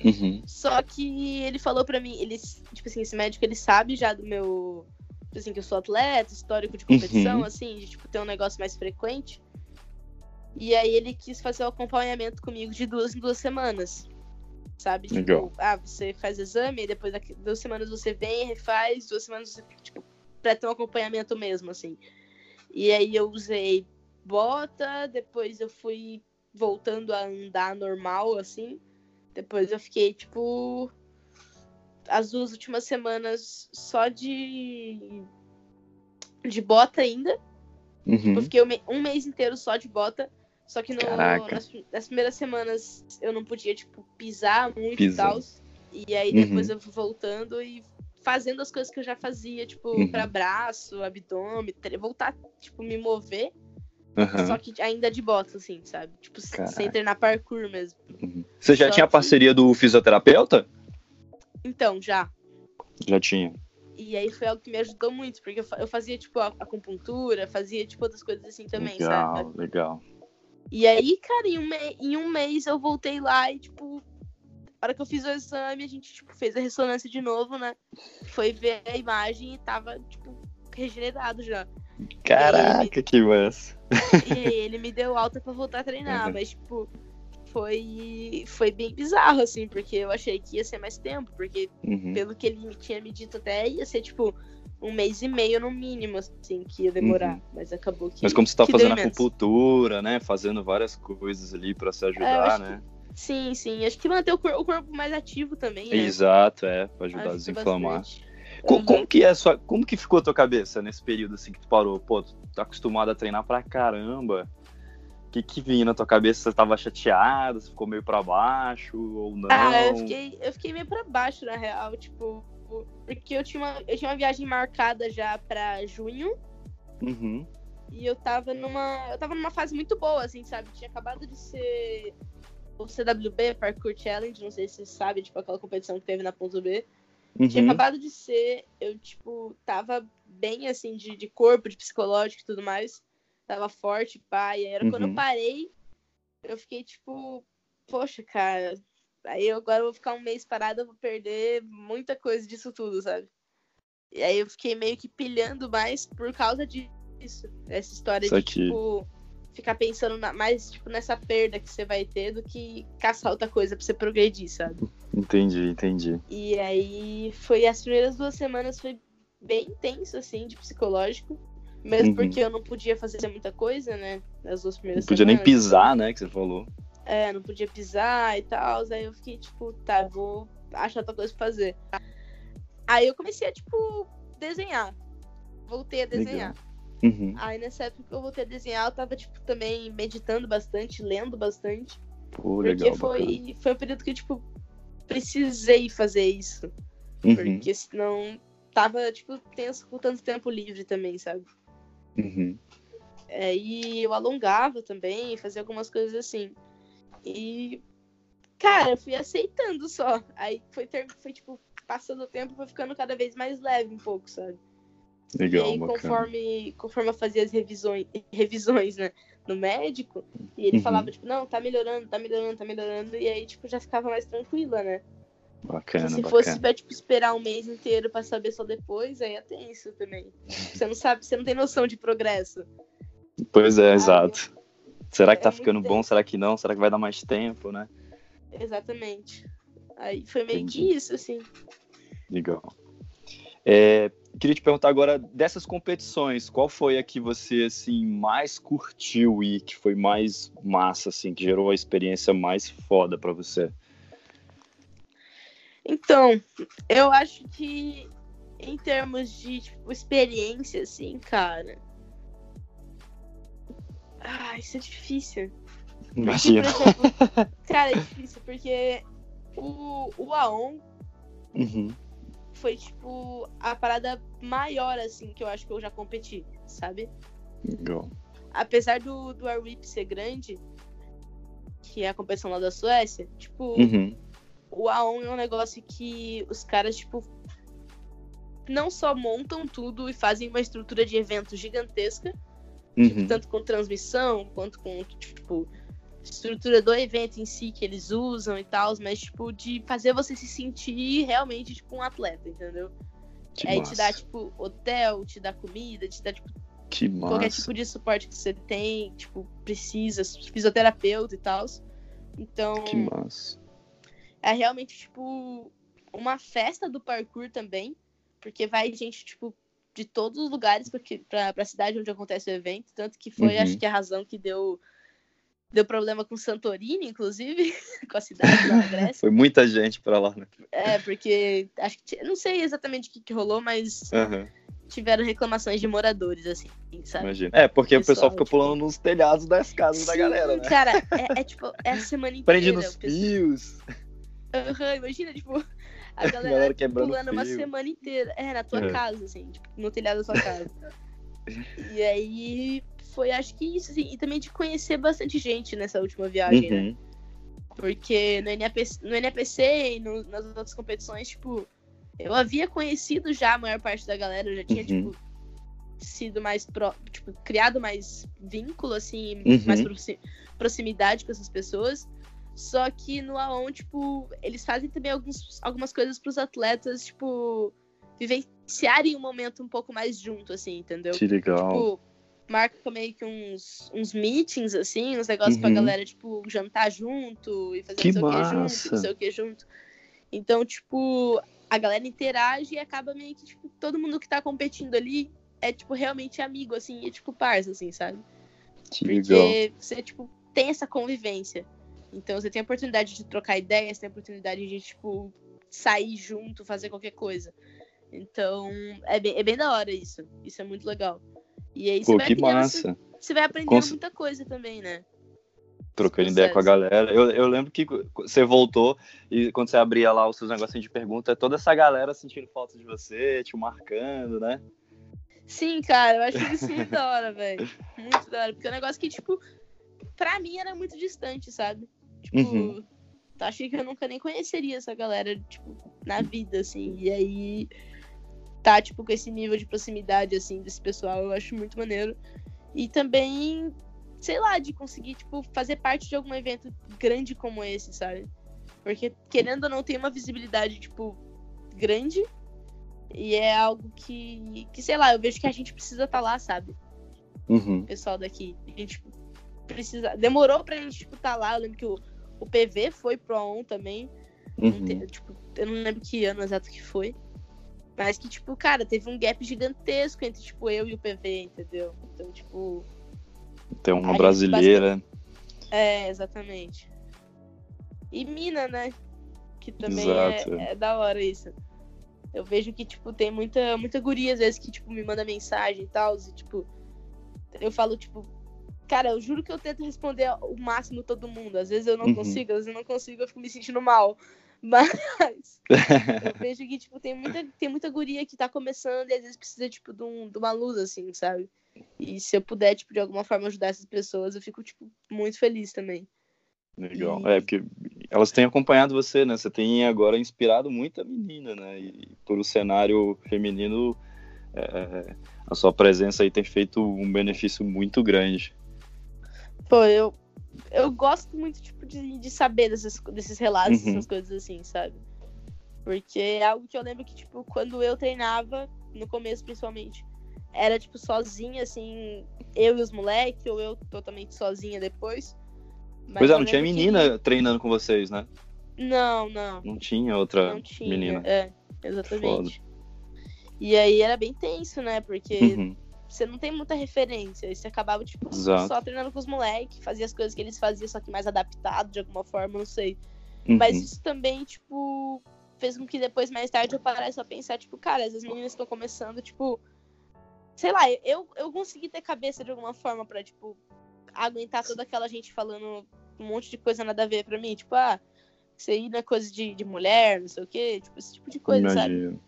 Uhum. Só que ele falou pra mim, ele, tipo assim, esse médico, ele sabe já do meu. tipo Assim, que eu sou atleta, histórico de competição, Uhum. assim, de tipo, ter um negócio mais frequente. E aí ele quis fazer o acompanhamento comigo de duas em duas semanas. Sabe? Tipo, Legal. ah, você faz exame, depois daqui duas semanas você vem, refaz, duas semanas você, tipo, pra ter um acompanhamento mesmo, assim. E aí eu usei bota, depois eu fui voltando a andar normal, assim. Depois eu fiquei, tipo, as duas últimas semanas só de. de bota ainda. Uhum. Eu fiquei um mês inteiro só de bota. Só que no- nas, nas primeiras semanas eu não podia, tipo, pisar muito Pisar. e tal. E aí Uhum. depois eu fui voltando e fazendo as coisas que eu já fazia, tipo, Uhum. pra braço, abdômen, voltar, tipo, me mover. Aham. Só que ainda de bota, assim, sabe? Tipo, Caraca. sem treinar parkour mesmo. Uhum. Você já Só tinha a que- parceria do fisioterapeuta? Então, já. Já tinha. E aí foi algo que me ajudou muito, porque eu fa- eu fazia, tipo, a acupuntura, fazia, tipo, outras coisas assim também, legal, sabe? legal. E aí, cara, em um, me- em um mês eu voltei lá e, tipo, na hora que eu fiz o exame, a gente, tipo, fez a ressonância de novo, né? Foi ver a imagem e tava, tipo, regenerado já. Caraca, que massa. E aí ele me deu alta pra voltar a treinar, Uhum. mas, tipo, foi, foi bem bizarro, assim, porque eu achei que ia ser mais tempo, porque Uhum. pelo que ele tinha me dito até, ia ser, tipo, um mês e meio no mínimo, assim, que ia demorar. Uhum. Mas acabou que. Mas como você tá fazendo acupuntura, né? Fazendo várias coisas ali para se ajudar, é, né? Que... Sim, sim. Acho que manter o, cor o corpo mais ativo também. Né? Exato, é, pra ajudar Ajuda a desinflamar. Uhum. Como que é sua, como que ficou a tua cabeça nesse período assim que tu parou? Pô, tu tá acostumado a treinar pra caramba. O que que vinha na tua cabeça? Você tava chateado? Você ficou meio pra baixo ou não? Ah, eu fiquei, eu fiquei meio pra baixo, na real. Tipo, porque eu tinha uma, eu tinha uma viagem marcada já pra junho. Uhum. E eu tava numa. Eu tava numa fase muito boa, assim, sabe? Tinha acabado de ser o CWB, Parkour Challenge, não sei se você sabe, tipo, aquela competição que teve na Ponto B. Uhum. Tinha acabado de ser, eu, tipo, tava bem, assim, de, de corpo, de psicológico e tudo mais. Tava forte, pai. E aí era uhum. quando eu uhum. parei, eu fiquei, tipo, poxa, cara, Aí eu agora vou ficar um mês parado, eu vou perder muita coisa disso tudo, sabe? E aí eu fiquei meio que pilhando mais por causa disso. Essa história Isso de, aqui. tipo, ficar pensando na, mais, tipo, nessa perda que você vai ter do que caçar outra coisa pra você progredir, sabe? Entendi, entendi. E aí foi as primeiras duas semanas foi bem intenso, assim, de psicológico. Mesmo uhum. porque eu não podia fazer muita coisa, né? Nas duas primeiras Não podia semanas. nem pisar, né? Que você falou. É, não podia pisar e tal. Aí eu fiquei, tipo, tá, vou achar outra coisa pra fazer. Aí eu comecei a, tipo, desenhar. Voltei a desenhar. Uhum. Aí nessa época que eu voltei a desenhar, eu tava, tipo, também meditando bastante, lendo bastante. Pô, porque legal, foi, foi um período que, tipo, precisei fazer isso. Uhum. Porque senão tava, tipo, tenso com tanto tempo livre também, sabe? Uhum. É, e eu alongava também, fazia algumas coisas assim. E, cara, eu fui aceitando só. Aí foi, ter, foi tipo, passando o tempo, foi ficando cada vez mais leve um pouco, sabe? Legal, e aí, conforme, conforme eu fazia as revisões, (laughs) revisões né, no médico, e ele uhum. falava, tipo, não, tá melhorando, tá melhorando, tá melhorando, e aí, tipo, já ficava mais tranquila, né? Bacana, se bacana. fosse pra, tipo, esperar um mês inteiro pra saber só depois, aí é tenso também. (laughs) Você não sabe, você não tem noção de progresso. Pois é, exato. Será que tá é ficando bom? Será que não? Será que vai dar mais tempo, né? Exatamente. Aí foi meio Entendi. que isso, assim. Legal. É, queria te perguntar agora dessas competições, qual foi a que você assim mais curtiu e que foi mais massa, assim, que gerou a experiência mais foda para você? Então, eu acho que em termos de tipo, experiência, assim, cara, ah, isso é difícil. Imagina. (laughs) cara, é difícil, porque o, o Aon uhum. foi, tipo, a parada maior, assim, que eu acho que eu já competi, sabe? Legal. Apesar do, do Arwip ser grande, que é a competição lá da Suécia, tipo, uhum. o Aon é um negócio que os caras, tipo, não só montam tudo e fazem uma estrutura de evento gigantesca, Uhum. Tipo, tanto com transmissão, quanto com, tipo, estrutura do evento em si que eles usam e tal, mas, tipo, de fazer você se sentir realmente, tipo, um atleta, entendeu? Que Aí massa. te dá, tipo, hotel, te dá comida, te dá, tipo, que qualquer massa. tipo de suporte que você tem, tipo, precisa, fisioterapeuta e tal. Então. Que massa. É realmente, tipo, uma festa do parkour também. Porque vai gente, tipo, de todos os lugares para a cidade onde acontece o evento, tanto que foi, uhum. acho que a razão que deu deu problema com Santorini, inclusive, (laughs) com a cidade na Grécia. foi muita gente para lá, né? É, porque acho que não sei exatamente o que, que rolou, mas uhum. tiveram reclamações de moradores, assim, sabe? Imagina. É, porque o pessoal, o pessoal fica tipo... pulando nos telhados das casas Sim, da galera, né? Cara, é, é, tipo, é a semana inteira. Prende nos fios. Uhum, imagina, tipo, (laughs) a galera, galera quebrando pulando uma semana inteira. É, na tua é. casa, assim, tipo, no telhado da sua casa. e aí foi, acho que isso, assim, e também de conhecer bastante gente nessa última viagem, né? uhum. né? Porque no NAPC, no NAPC e no, nas outras competições, tipo, eu havia conhecido já a maior parte da galera, eu já tinha, uhum. tipo, sido mais pro, tipo, criado mais vínculo, assim, uhum. mais proximidade com essas pessoas. Só que no Aon, tipo, eles fazem também alguns, algumas coisas pros atletas, tipo, vivenciarem um momento um pouco mais junto, assim, entendeu? Que legal. Tipo, marca meio que uns, uns meetings, assim, uns negócios uhum. pra galera, tipo, jantar junto e fazer que não sei massa. o que junto, não sei o que junto. Então, tipo, a galera interage e acaba meio que, tipo, todo mundo que tá competindo ali é, tipo, realmente amigo, assim, é tipo parça, assim, sabe? Que Porque legal. você, tipo, tem essa convivência. Então você tem a oportunidade de trocar ideias, tem a oportunidade de, tipo, sair junto, fazer qualquer coisa. Então, é bem, é bem da hora isso. Isso é muito legal. E aí você Pô, vai que massa. Você vai aprendendo Cons- muita coisa também, né? Trocando ideia com a galera. Eu, eu lembro que você voltou e quando você abria lá os seus negocinhos de pergunta, toda essa galera sentindo falta de você, te marcando, né? Sim, cara, eu acho isso muito da hora, velho. Muito da hora. Porque é um negócio que, tipo, pra mim era muito distante, sabe? Tipo, Uhum. achei que eu nunca nem conheceria essa galera, tipo, na vida, assim. E aí, tá, tipo, com esse nível de proximidade, assim, desse pessoal, eu acho muito maneiro. E também, sei lá, de conseguir, tipo, fazer parte de algum evento grande como esse, sabe? Porque, querendo ou não, tem uma visibilidade, tipo, grande. E é algo que, que, sei lá, eu vejo que a gente precisa estar lá, sabe? Uhum. O pessoal daqui. A gente precisa. Demorou pra gente, tipo, tá lá. Eu lembro que o, o PV foi pro ON também. Não Uhum. te- tipo, eu não lembro que ano exato que foi. Mas que, tipo, cara, teve um gap gigantesco entre, tipo, eu e o PV, entendeu? Então, tipo. Tem uma brasileira. É, exatamente. E mina, né? Que também é, é da hora isso. Eu vejo que, tipo, tem muita, muita guria, às vezes, que, tipo, me manda mensagem e tal. E, tipo, eu falo, tipo, cara, eu juro que eu tento responder o máximo todo mundo. Às vezes eu não Uhum. consigo, às vezes eu não consigo, eu fico me sentindo mal. (laughs) Mas (laughs) eu vejo que, tipo, tem muita, tem muita guria que tá começando e às vezes precisa, tipo, de, um, de uma luz, assim, sabe? E se eu puder, tipo, de alguma forma ajudar essas pessoas, eu fico, tipo, muito feliz também. Legal. E- É, porque elas têm acompanhado você, né? Você tem agora inspirado muita menina, né? E por o cenário feminino, é, a sua presença aí tem feito um benefício muito grande. Pô, eu, eu gosto muito, tipo, de, de saber desses, desses relatos, Uhum. essas coisas assim, sabe? Porque é algo que eu lembro que, tipo, quando eu treinava, no começo principalmente, era, tipo, sozinha, assim, eu e os moleques, ou eu totalmente sozinha depois. Mas pois é, não tinha lembro que- menina treinando com vocês, né? Não, não. Não tinha outra Não tinha. menina. É, exatamente. E aí era bem tenso, né? Porque Uhum. Você não tem muita referência. E você acabava, tipo, Exato. só treinando com os moleques, fazia as coisas que eles faziam, só que mais adaptado de alguma forma, não sei. Uhum. Mas isso também, tipo, fez com que depois, mais tarde, eu parasse a pensar, tipo, cara, essas meninas estão começando, tipo. Sei lá, eu, eu consegui ter cabeça de alguma forma pra, tipo, aguentar toda aquela gente falando um monte de coisa nada a ver pra mim. Tipo, ah, isso aí não é coisa de, de mulher, não sei o quê. Tipo, esse tipo de coisa, sabe? Imagino.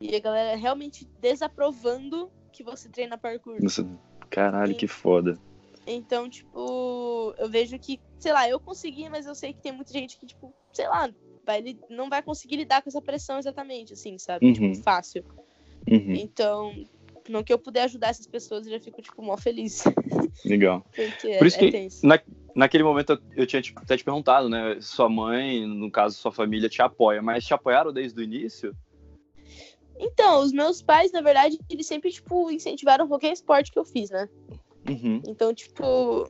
E a galera realmente desaprovando que você treina parkour. Nossa, Caralho, que foda. Então, tipo, eu vejo que, sei lá, eu consegui, mas eu sei que tem muita gente que, tipo, sei lá, vai, não vai conseguir lidar com essa pressão exatamente, assim, sabe? Uhum. Tipo, fácil. Uhum. Então, no que eu puder ajudar essas pessoas, eu já fico, tipo, mó feliz. (laughs) Legal. Porque Por isso é, que é tenso. na, naquele momento eu, eu tinha tipo, até te perguntado, né? Sua mãe, no caso sua família, te apoia, mas te apoiaram desde o início? Então, os meus pais, na verdade, eles sempre, tipo, incentivaram qualquer esporte que eu fiz, né? Uhum. Então, tipo,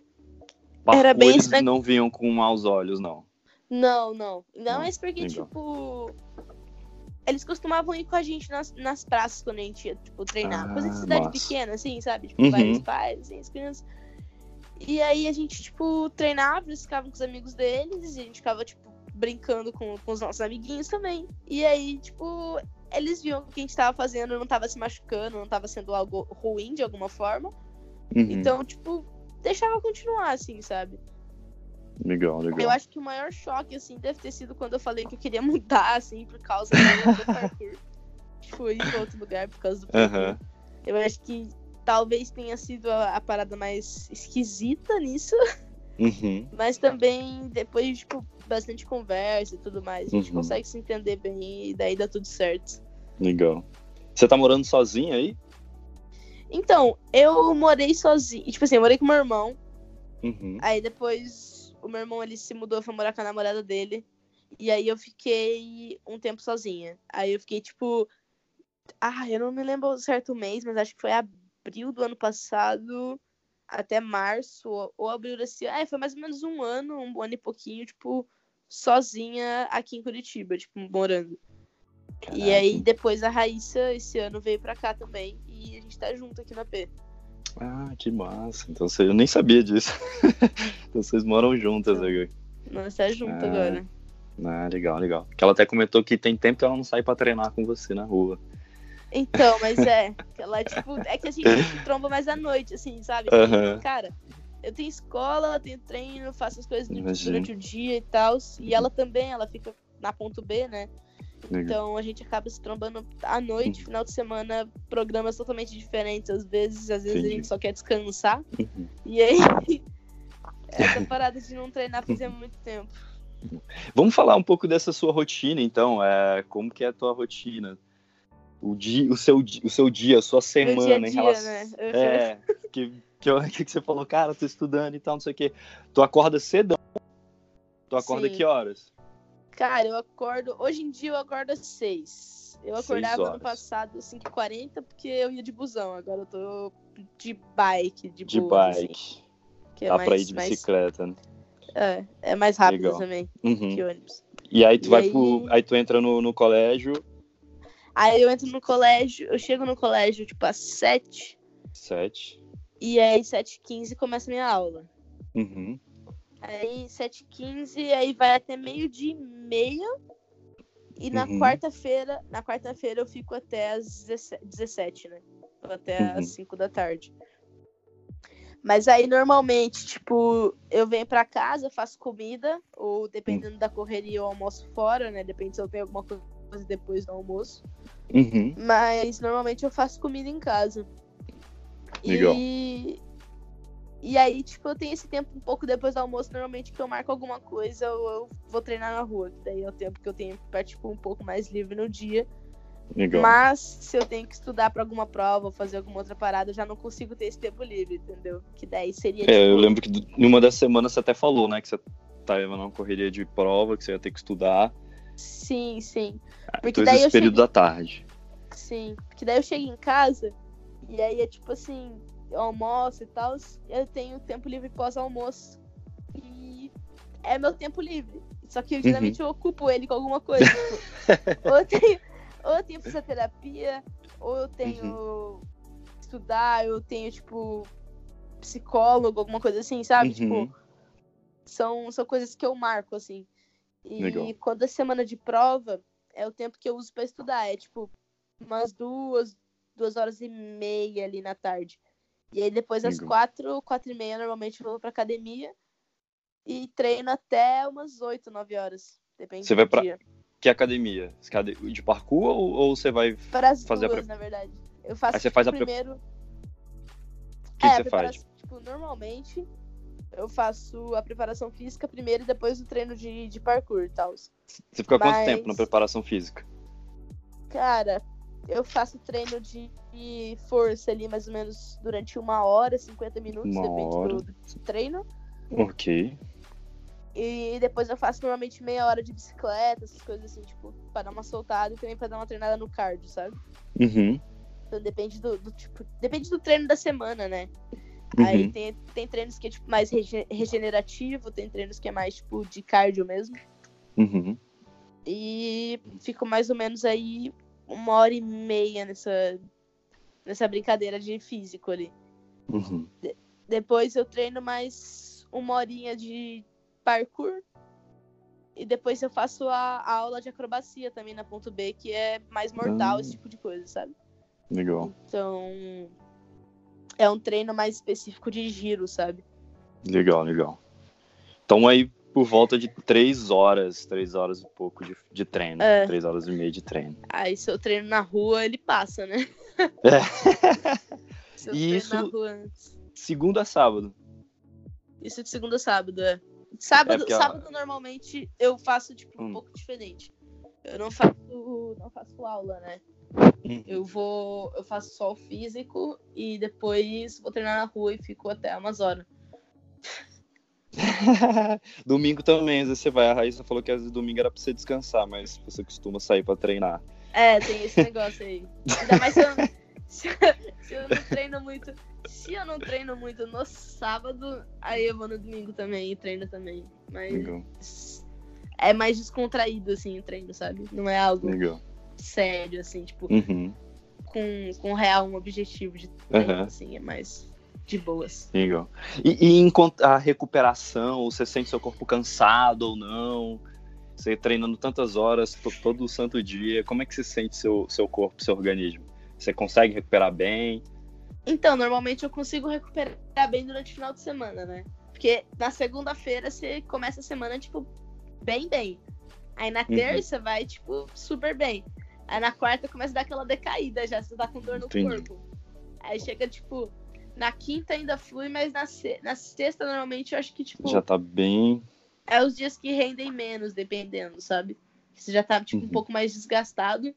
Parkour, Era bem eles neg- não vinham com maus olhos, não. Não, não. Não, mas porque, legal. tipo. Eles costumavam ir com a gente nas, nas praças quando a gente ia, tipo, treinar. Coisa de Ah, cidade massa. pequena, assim, sabe? Tipo, Uhum. vários pais, assim, as crianças. E aí a gente, tipo, treinava, eles ficavam com os amigos deles, e a gente ficava, tipo, brincando com, com os nossos amiguinhos também. E aí, tipo, eles viam que a gente tava fazendo, não tava se machucando, não tava sendo algo ruim de alguma forma. Uhum. Então, tipo, deixava continuar, assim, sabe? Legal, legal. Eu acho que o maior choque, assim, deve ter sido quando eu falei que eu queria (laughs) mudar, assim, por causa do, parkour. Tipo, ir pra outro lugar por causa do parkour. Aham. Eu acho que talvez tenha sido a, a parada mais esquisita nisso, Uhum. mas também depois de, tipo, bastante conversa e tudo mais, a gente Uhum. consegue se entender bem e daí dá tudo certo. Legal. Você tá morando sozinha aí? Então, eu morei sozinha, tipo assim, eu morei com meu irmão, Uhum. Aí depois o meu irmão ele se mudou, foi morar com a namorada dele. E aí eu fiquei um tempo sozinha. Aí eu fiquei tipo. Ah, eu não me lembro o certo mês, mas acho que foi abril do ano passado até março, ou- ou abril desse ano. É, foi mais ou menos um ano, um ano e pouquinho, tipo, sozinha aqui em Curitiba, tipo, morando. E aí depois a Raíssa esse ano veio pra cá também e a gente tá junto aqui na P. Ah, que massa. Então você, eu nem sabia disso. (laughs) então vocês moram juntas agora. Nós tá junto ah, agora. Ah, legal, legal. Que ela até comentou que tem tempo que ela não sai pra treinar com você na rua. Então, mas é. Ela, tipo, é que a gente (laughs) tromba mais à noite, assim, sabe? Uhum. Cara, eu tenho escola, eu tenho treino, faço as coisas durante o dia e tal. E ela também, ela fica na ponto B, né? Então a gente acaba se trombando à noite, uhum. final de semana, programas totalmente diferentes. Às vezes, às vezes a gente só quer descansar. Uhum. E aí, (laughs) essa parada de não treinar fazia muito tempo. Vamos falar um pouco dessa sua rotina, então. É, como que é a tua rotina? O, dia, o, seu, o seu dia, a sua semana dia -dia, em relação. Né? É, que, que, (laughs) que, você falou, cara, tô estudando e tal, não sei o quê. Tu acorda cedão. Tu acorda Sim. que horas? Cara, eu acordo. Hoje em dia eu acordo às 6. Eu acordava no passado às 5h40 porque eu ia de busão. Agora eu tô de bike, de, de boa, bike. Assim, que é Dá mais, pra ir de bicicleta, mais... né? É, é mais rápido Legal. também uhum. que ônibus. E aí tu e vai aí... pro. Aí tu entra no, no colégio. Aí eu entro no colégio, eu chego no colégio tipo às 7. 7. E aí, 7h15 começa a minha aula. Uhum. Aí 7h15, aí vai até meio-dia e meia. E na uhum. quarta-feira, na quarta-feira eu fico até as 17, né? Até uhum. as 5 da tarde. Mas aí normalmente, tipo, eu venho para casa, faço comida, ou dependendo uhum. da correria eu almoço fora, né? Depende se eu tenho alguma coisa depois do almoço. Uhum. Mas normalmente eu faço comida em casa. Legal. E e aí, tipo, eu tenho esse tempo um pouco depois do almoço, normalmente que eu marco alguma coisa ou eu vou treinar na rua. Que daí é o tempo que eu tenho pra, tipo, um pouco mais livre no dia. Legal. Mas se eu tenho que estudar para alguma prova ou fazer alguma outra parada, eu já não consigo ter esse tempo livre, entendeu? Que daí seria. É, tipo... eu lembro que numa das semanas você até falou, né? Que você tava numa correria de prova, que você ia ter que estudar. Sim, sim. Ah, Porque então daí esse eu período cheguei... da tarde. Sim. Porque daí eu chego em casa e aí é tipo assim, almoço e tal, eu tenho tempo livre pós-almoço. E é meu tempo livre. Só que geralmente uhum. eu ocupo ele com alguma coisa. (laughs) Tipo, ou, eu tenho, ou eu tenho fisioterapia, ou eu tenho uhum. estudar, eu tenho, tipo, psicólogo, alguma coisa assim, sabe? Uhum. Tipo, são, são coisas que eu marco, assim. E Legal. quando é semana de prova, é o tempo que eu uso para estudar. É tipo umas duas, duas horas e meia ali na tarde. E aí depois às quatro, quatro e meia, normalmente eu vou pra academia e treino até umas oito, nove horas. Depende você vai pra... dia. Que academia? De parkour ou, ou você vai Para as fazer duas, a... na verdade. Eu faço aí você faz primeiro... a... O que é, você faz? Tipo, normalmente eu faço a preparação física primeiro e depois o treino de, de parkour e tal. Você fica Mas... quanto tempo na preparação física? Cara, eu faço treino de força ali mais ou menos durante uma hora, 50 minutos, uma depende hora. Do, do treino. Ok. E depois eu faço normalmente meia hora de bicicleta, essas coisas assim, tipo, pra dar uma soltada e também pra dar uma treinada no cardio, sabe? Uhum. Então depende do, do tipo. Depende do treino da semana, né? Uhum. Aí tem, tem treinos que é tipo, mais regenerativo, tem treinos que é mais tipo de cardio mesmo. Uhum. E fico mais ou menos aí uma hora e meia nessa, nessa brincadeira de físico ali. Uhum. De, depois eu treino mais uma horinha de parkour. E depois eu faço a, a aula de acrobacia também na ponto B, que é mais mortal, ah. esse tipo de coisa, sabe? Legal. Então. É um treino mais específico de giro, sabe? Legal, legal. Então aí por volta de três horas, três horas e pouco de, de treino. É. Três horas e meia de treino. Aí se eu treino na rua, ele passa, né? É. (laughs) se eu e isso na rua segunda a sábado. Isso de segunda a sábado, é. Sábado, é sábado normalmente eu faço tipo um hum. pouco diferente. Eu não faço, não faço aula, né? Eu vou, eu faço só o físico e depois vou treinar na rua e fico até umas horas. (laughs) domingo também, às vezes você vai. A Raíssa falou que às vezes domingo era pra você descansar, mas você costuma sair pra treinar. É, tem esse negócio aí. Ainda mais se eu, (laughs) se, se eu não treino muito. Se eu não treino muito no sábado, aí eu vou no domingo também e treino também. Mas Legal. é mais descontraído, assim, o treino, sabe? Não é algo Legal. Sério, assim, tipo, Uhum. com, com real um objetivo de Aham. assim, é mais de boas. Legal. E, e a recuperação, você sente seu corpo cansado ou não? Você treinando tantas horas to- todo santo dia, como é que você sente seu, seu corpo, seu organismo? Você consegue recuperar bem? Então, normalmente eu consigo recuperar bem durante o final de semana, né? Porque na segunda-feira você começa a semana, tipo, bem, bem. Aí na Uhum. terça vai, tipo, super bem. Aí na quarta começa a dar aquela decaída já, você tá com dor no Entendi. corpo. Aí chega, tipo, na quinta ainda flui, mas na, se- na sexta, normalmente, eu acho que, tipo, Já tá bem. é os dias que rendem menos, dependendo, sabe? Você já tá, tipo, um Uhum. pouco mais desgastado.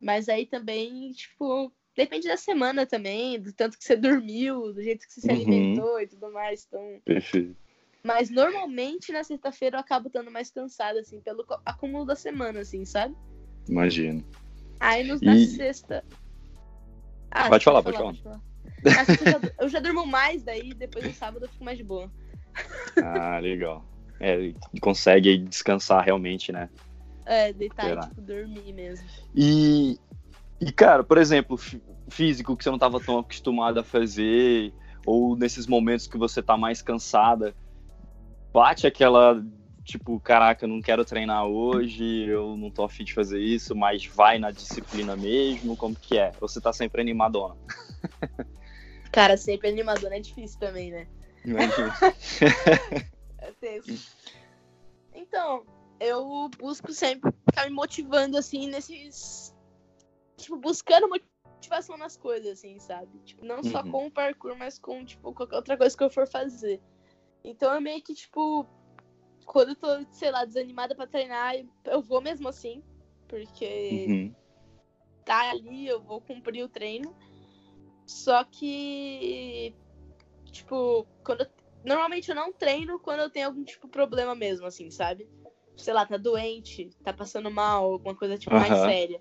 Mas aí também, tipo, depende da semana também, do tanto que você dormiu, do jeito que você se Uhum. alimentou e tudo mais. Então... Perfeito. Mas normalmente na sexta-feira eu acabo estando mais cansada, assim, pelo acúmulo da semana, assim, sabe? Imagino. Aí nos, E- sexta. Ah, Pode falar, pode falar. Na sexta eu, já, eu já durmo mais, daí depois no sábado eu fico mais de boa. Ah, legal. É, consegue descansar realmente, né? É, deitar e, tipo, dormir mesmo. E, e cara, por exemplo, fí- físico que você não estava tão acostumado a fazer, ou nesses momentos que você tá mais cansada, bate aquela, tipo, caraca, eu não quero treinar hoje, eu não tô afim de fazer isso, mas vai na disciplina mesmo, como que é? Ou você tá sempre animadona? (laughs) Cara, sempre animador é difícil também, né? Imagina. (laughs) É tenso. Então, eu busco sempre ficar me motivando, assim, nesses. Tipo, buscando motivação nas coisas, assim, sabe? Tipo, não só Uhum. com o parkour, mas com, tipo, qualquer outra coisa que eu for fazer. Então, é meio que, tipo, quando eu tô, sei lá, desanimada pra treinar, eu vou mesmo assim. Porque Uhum. tá ali, eu vou cumprir o treino. Só que, tipo, quando eu- normalmente eu não treino quando eu tenho algum tipo de problema mesmo, assim, sabe? Sei lá, tá doente, tá passando mal, alguma coisa tipo mais Aham. séria.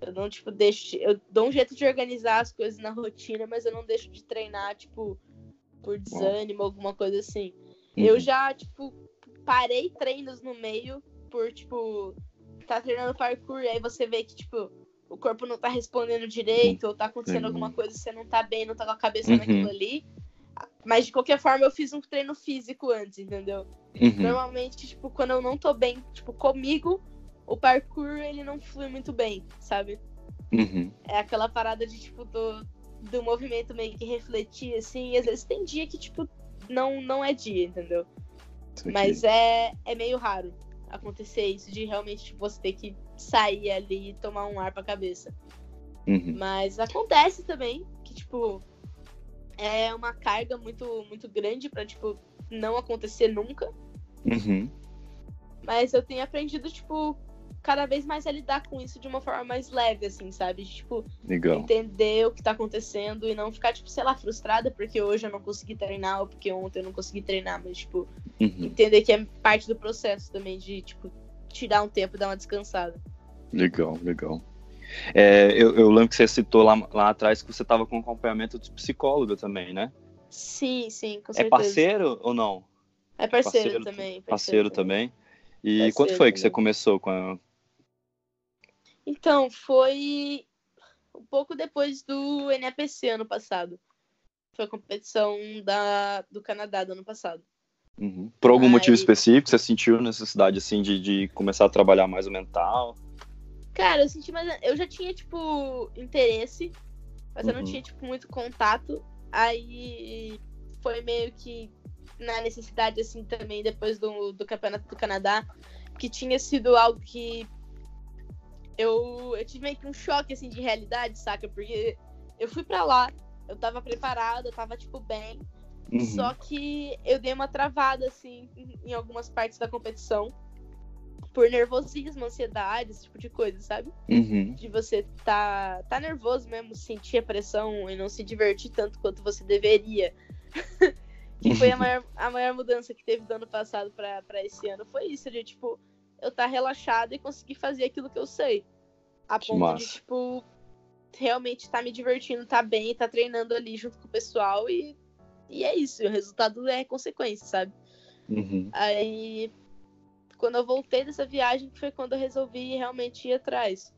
Eu não, tipo, deixo. Eu dou um jeito de organizar as coisas na rotina, mas eu não deixo de treinar, tipo, por desânimo, alguma coisa assim. Eu Uhum. já, tipo, parei treinos no meio por, tipo, tá treinando parkour e aí você vê que, tipo, o corpo não tá respondendo direito, ou tá acontecendo Entendi. alguma coisa, você não tá bem, não tá com a cabeça Uhum. naquilo ali. Mas de qualquer forma eu fiz um treino físico antes, entendeu? Uhum. Normalmente, tipo, quando eu não tô bem, tipo, comigo, o parkour ele não flui muito bem, sabe? Uhum. É aquela parada de, tipo, do, do movimento meio que refletir, assim, e às vezes tem dia que, tipo, não, não é dia, entendeu? Isso aqui. Mas é, é meio raro acontecer isso, de realmente tipo, você ter que sair ali e tomar um ar pra cabeça. Uhum. Mas acontece também que, tipo, é uma carga muito, muito grande pra, tipo, não acontecer nunca. Uhum. Mas eu tenho aprendido, tipo, cada vez mais a lidar com isso de uma forma mais leve, assim, sabe? De, Tipo, Legal. entender o que tá acontecendo e não ficar, tipo, sei lá, frustrada porque hoje eu não consegui treinar ou porque ontem eu não consegui treinar, mas, tipo, Uhum. entender que é parte do processo também de, tipo, tirar um tempo e dar uma descansada. Legal, legal. É, eu, eu lembro que você citou lá, lá atrás que você estava com acompanhamento de psicóloga também, né? Sim, sim, com É certeza. parceiro ou não? É parceiro, parceiro também. Parceiro também. E Parceiro quanto foi que você também. começou com a... Então, foi um pouco depois do NAPC ano passado. Foi a competição da, do Canadá do ano passado. Uhum. Por algum motivo Aí- específico, você sentiu necessidade, assim, de, de começar a trabalhar mais o mental? Cara, eu senti mais. Eu já tinha, tipo, interesse, mas eu não Uhum. tinha, tipo, muito contato. Aí foi meio que na necessidade, assim, também, depois do, do Campeonato do Canadá, que tinha sido algo que eu, eu tive meio que um choque, assim, de realidade, saca? Porque eu fui pra lá, eu tava preparada, eu tava, tipo, bem. Uhum. Só que eu dei uma travada, assim, em- algumas partes da competição. Por nervosismo, ansiedade, esse tipo de coisa, sabe? Uhum. De você tá, tá nervoso mesmo, sentir a pressão e não se divertir tanto quanto você deveria. (laughs) que foi a maior, a maior mudança que teve do ano passado pra, pra esse ano. Foi isso, de tipo, eu tá relaxado e conseguir fazer aquilo que eu sei. A Que ponto massa. de, tipo, realmente tá me divertindo, tá bem, tá treinando ali junto com o pessoal e, e é isso. O resultado é consequência, sabe? Uhum. Aí, quando eu voltei dessa viagem, foi quando eu resolvi realmente ir atrás.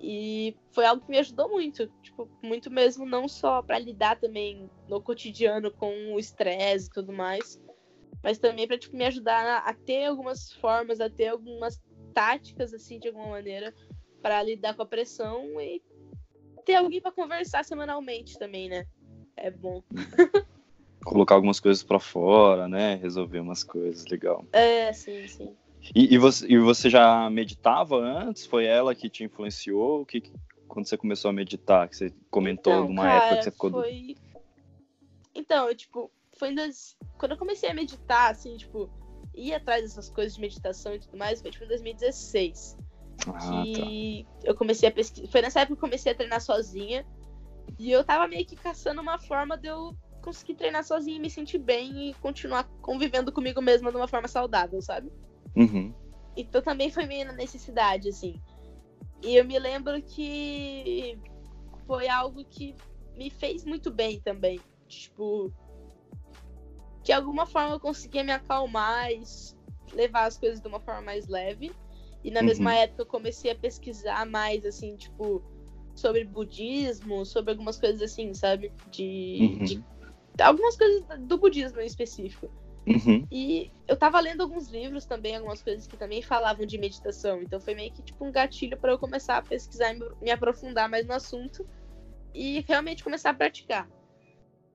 E foi algo que me ajudou muito, tipo, muito mesmo, não só para lidar também no cotidiano com o estresse e tudo mais, mas também para tipo, me ajudar a, a ter algumas formas, a ter algumas táticas, assim, de alguma maneira, para lidar com a pressão e ter alguém para conversar semanalmente também, né? É bom. (laughs) Colocar algumas coisas para fora, né? Resolver umas coisas, legal. É, sim, sim. E, e, você, e você já meditava antes? Foi ela que te influenciou? Que, quando você começou a meditar, que você comentou então, alguma cara, época que você ficou. Foi... Então, eu, tipo, foi das... quando eu comecei a meditar, assim, tipo, ir atrás dessas coisas de meditação e tudo mais, foi tipo em 2016. Ah, que tá. eu comecei a pesquisar. Foi nessa época que eu comecei a treinar sozinha. E eu tava meio que caçando uma forma de eu conseguir treinar sozinha e me sentir bem e continuar convivendo comigo mesma de uma forma saudável, sabe? Uhum. Então também foi meio na necessidade, assim. E eu me lembro que foi algo que me fez muito bem também. Tipo, que de alguma forma eu conseguia me acalmar e levar as coisas de uma forma mais leve. E na uhum. mesma época eu comecei a pesquisar mais, assim, tipo, sobre budismo, sobre algumas coisas assim, sabe? De, uhum. de algumas coisas do budismo em específico. Uhum. E eu tava lendo alguns livros também, algumas coisas que também falavam de meditação. Então foi meio que tipo um gatilho para eu começar a pesquisar e me aprofundar mais no assunto e realmente começar a praticar.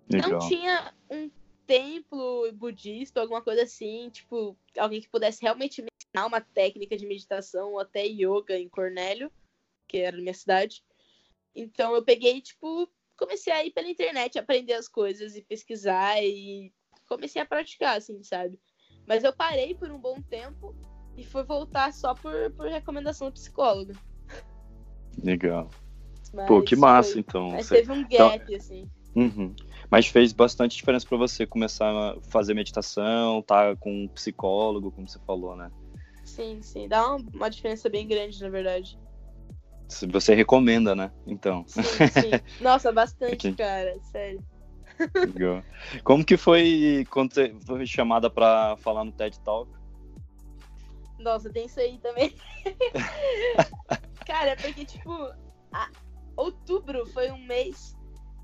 Legal. Não tinha um templo budista, alguma coisa assim, tipo, alguém que pudesse realmente me ensinar uma técnica de meditação ou até yoga em Cornélio, que era na minha cidade. Então eu peguei, tipo, comecei a ir pela internet, aprender as coisas e pesquisar e comecei a praticar, assim, sabe? Mas eu parei por um bom tempo e fui voltar só por, por recomendação do psicólogo. Legal. Mas Pô, que massa, foi... então. Mas Você... teve um gap, então... assim. Uhum. Mas fez bastante diferença para você começar a fazer meditação, tá com um psicólogo, como você falou, né? Sim, sim. Dá uma, uma diferença bem grande, na verdade. Você recomenda, né? Então. Sim, sim. (laughs) Nossa, bastante, Aqui. cara. Sério. Legal. Como que foi quando você foi chamada para falar no TED Talk? Nossa, tem isso aí também. (laughs) cara, porque, tipo, a... outubro foi um mês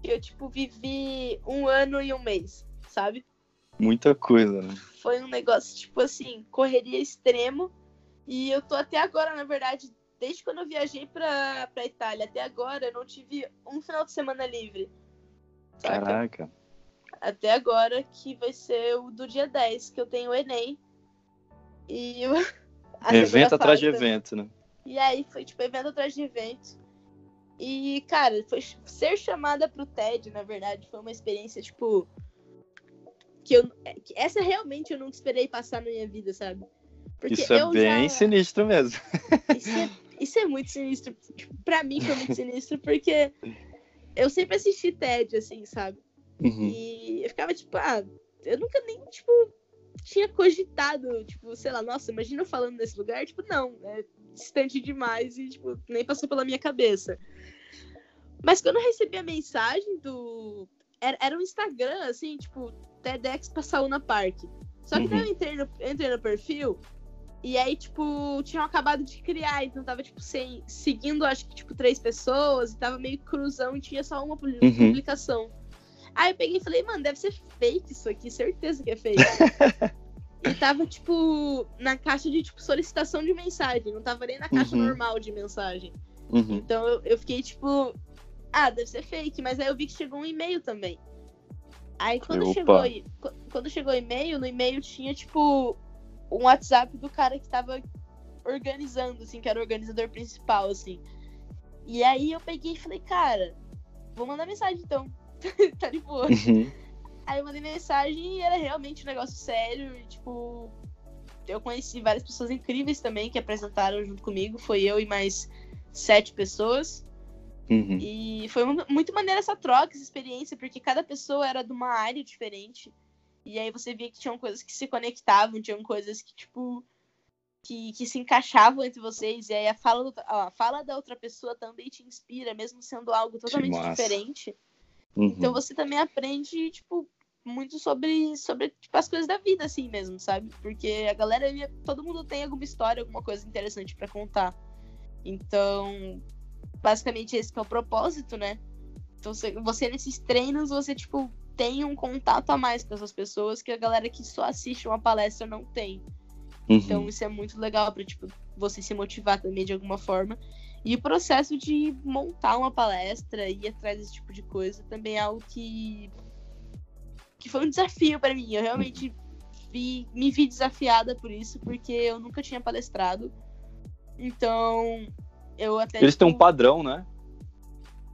que eu, tipo, vivi um ano e um mês, sabe? Muita coisa, né? Foi um negócio, tipo assim, correria extremo. E eu tô até agora, na verdade, desde quando eu viajei pra, pra Itália até agora, eu não tive um final de semana livre. saca? Caraca. Até agora, que vai ser o do dia 10, que eu tenho o Enem. E segunda (laughs) Evento atrás de evento, né? E aí foi tipo evento atrás de evento. E, cara, foi ser chamada pro TED, na verdade, foi uma experiência, tipo. Que eu. Que essa realmente eu nunca esperei passar na minha vida, sabe? Porque Isso é bem já... sinistro mesmo. Isso é, (laughs) isso é muito sinistro. Tipo, pra mim foi muito sinistro, porque eu sempre assisti TED, assim, sabe? Uhum. E eu ficava, tipo, ah, eu nunca nem, tipo, tinha cogitado, tipo, sei lá, nossa, imagina eu falando nesse lugar. Tipo, não, é distante demais e, tipo, nem passou pela minha cabeça. Mas quando eu recebi a mensagem do. Era, era um Instagram, assim, tipo, TEDx pra Sauna Park. Só que Uhum. daí eu entrei, no, eu entrei no perfil e aí, tipo, tinham acabado de criar, então tava, tipo, sem, seguindo, acho que, tipo, três pessoas, e tava meio cruzão e tinha só uma Uhum. publicação. Aí eu peguei e falei, mano, deve ser fake isso aqui, certeza que é fake. (laughs) e tava, tipo, na caixa de, tipo, solicitação de mensagem, não tava nem na caixa Uhum. normal de mensagem. Uhum. Então eu, eu fiquei, tipo, ah, deve ser fake, mas aí eu vi que chegou um e-mail também. Aí quando Opa. chegou, qu- quando chegou o e-mail, no e-mail tinha, tipo, um WhatsApp do cara que tava organizando, assim, que era o organizador principal, assim. E aí eu peguei e falei, cara, vou mandar mensagem então. (laughs) tá de boa. Uhum. Aí eu mandei mensagem e era realmente um negócio sério. E, tipo, eu conheci várias pessoas incríveis também que apresentaram junto comigo. Foi eu e mais sete pessoas. Uhum. E foi mu- muito maneira essa troca, essa experiência, porque cada pessoa era de uma área diferente. E aí você via que tinham coisas que se conectavam, tinham coisas que, tipo, que, que se encaixavam entre vocês. E aí a fala, do- a fala da outra pessoa também te inspira, mesmo sendo algo totalmente diferente. Uhum. Então você também aprende, tipo, muito sobre, sobre tipo, as coisas da vida, assim mesmo, sabe? Porque a galera, todo mundo tem alguma história, alguma coisa interessante pra contar. Então, basicamente esse que é o propósito, né? Então você, você nesses treinos, você, tipo, tem um contato a mais com essas pessoas que a galera que só assiste uma palestra não tem. Uhum. Então isso é muito legal para tipo, você se motivar também de alguma forma. E o processo de montar uma palestra e ir atrás desse tipo de coisa também é algo que, que foi um desafio para mim. Eu realmente vi, me vi desafiada por isso, porque eu nunca tinha palestrado. Então, eu até. Eles tipo, têm um tipo, padrão, né?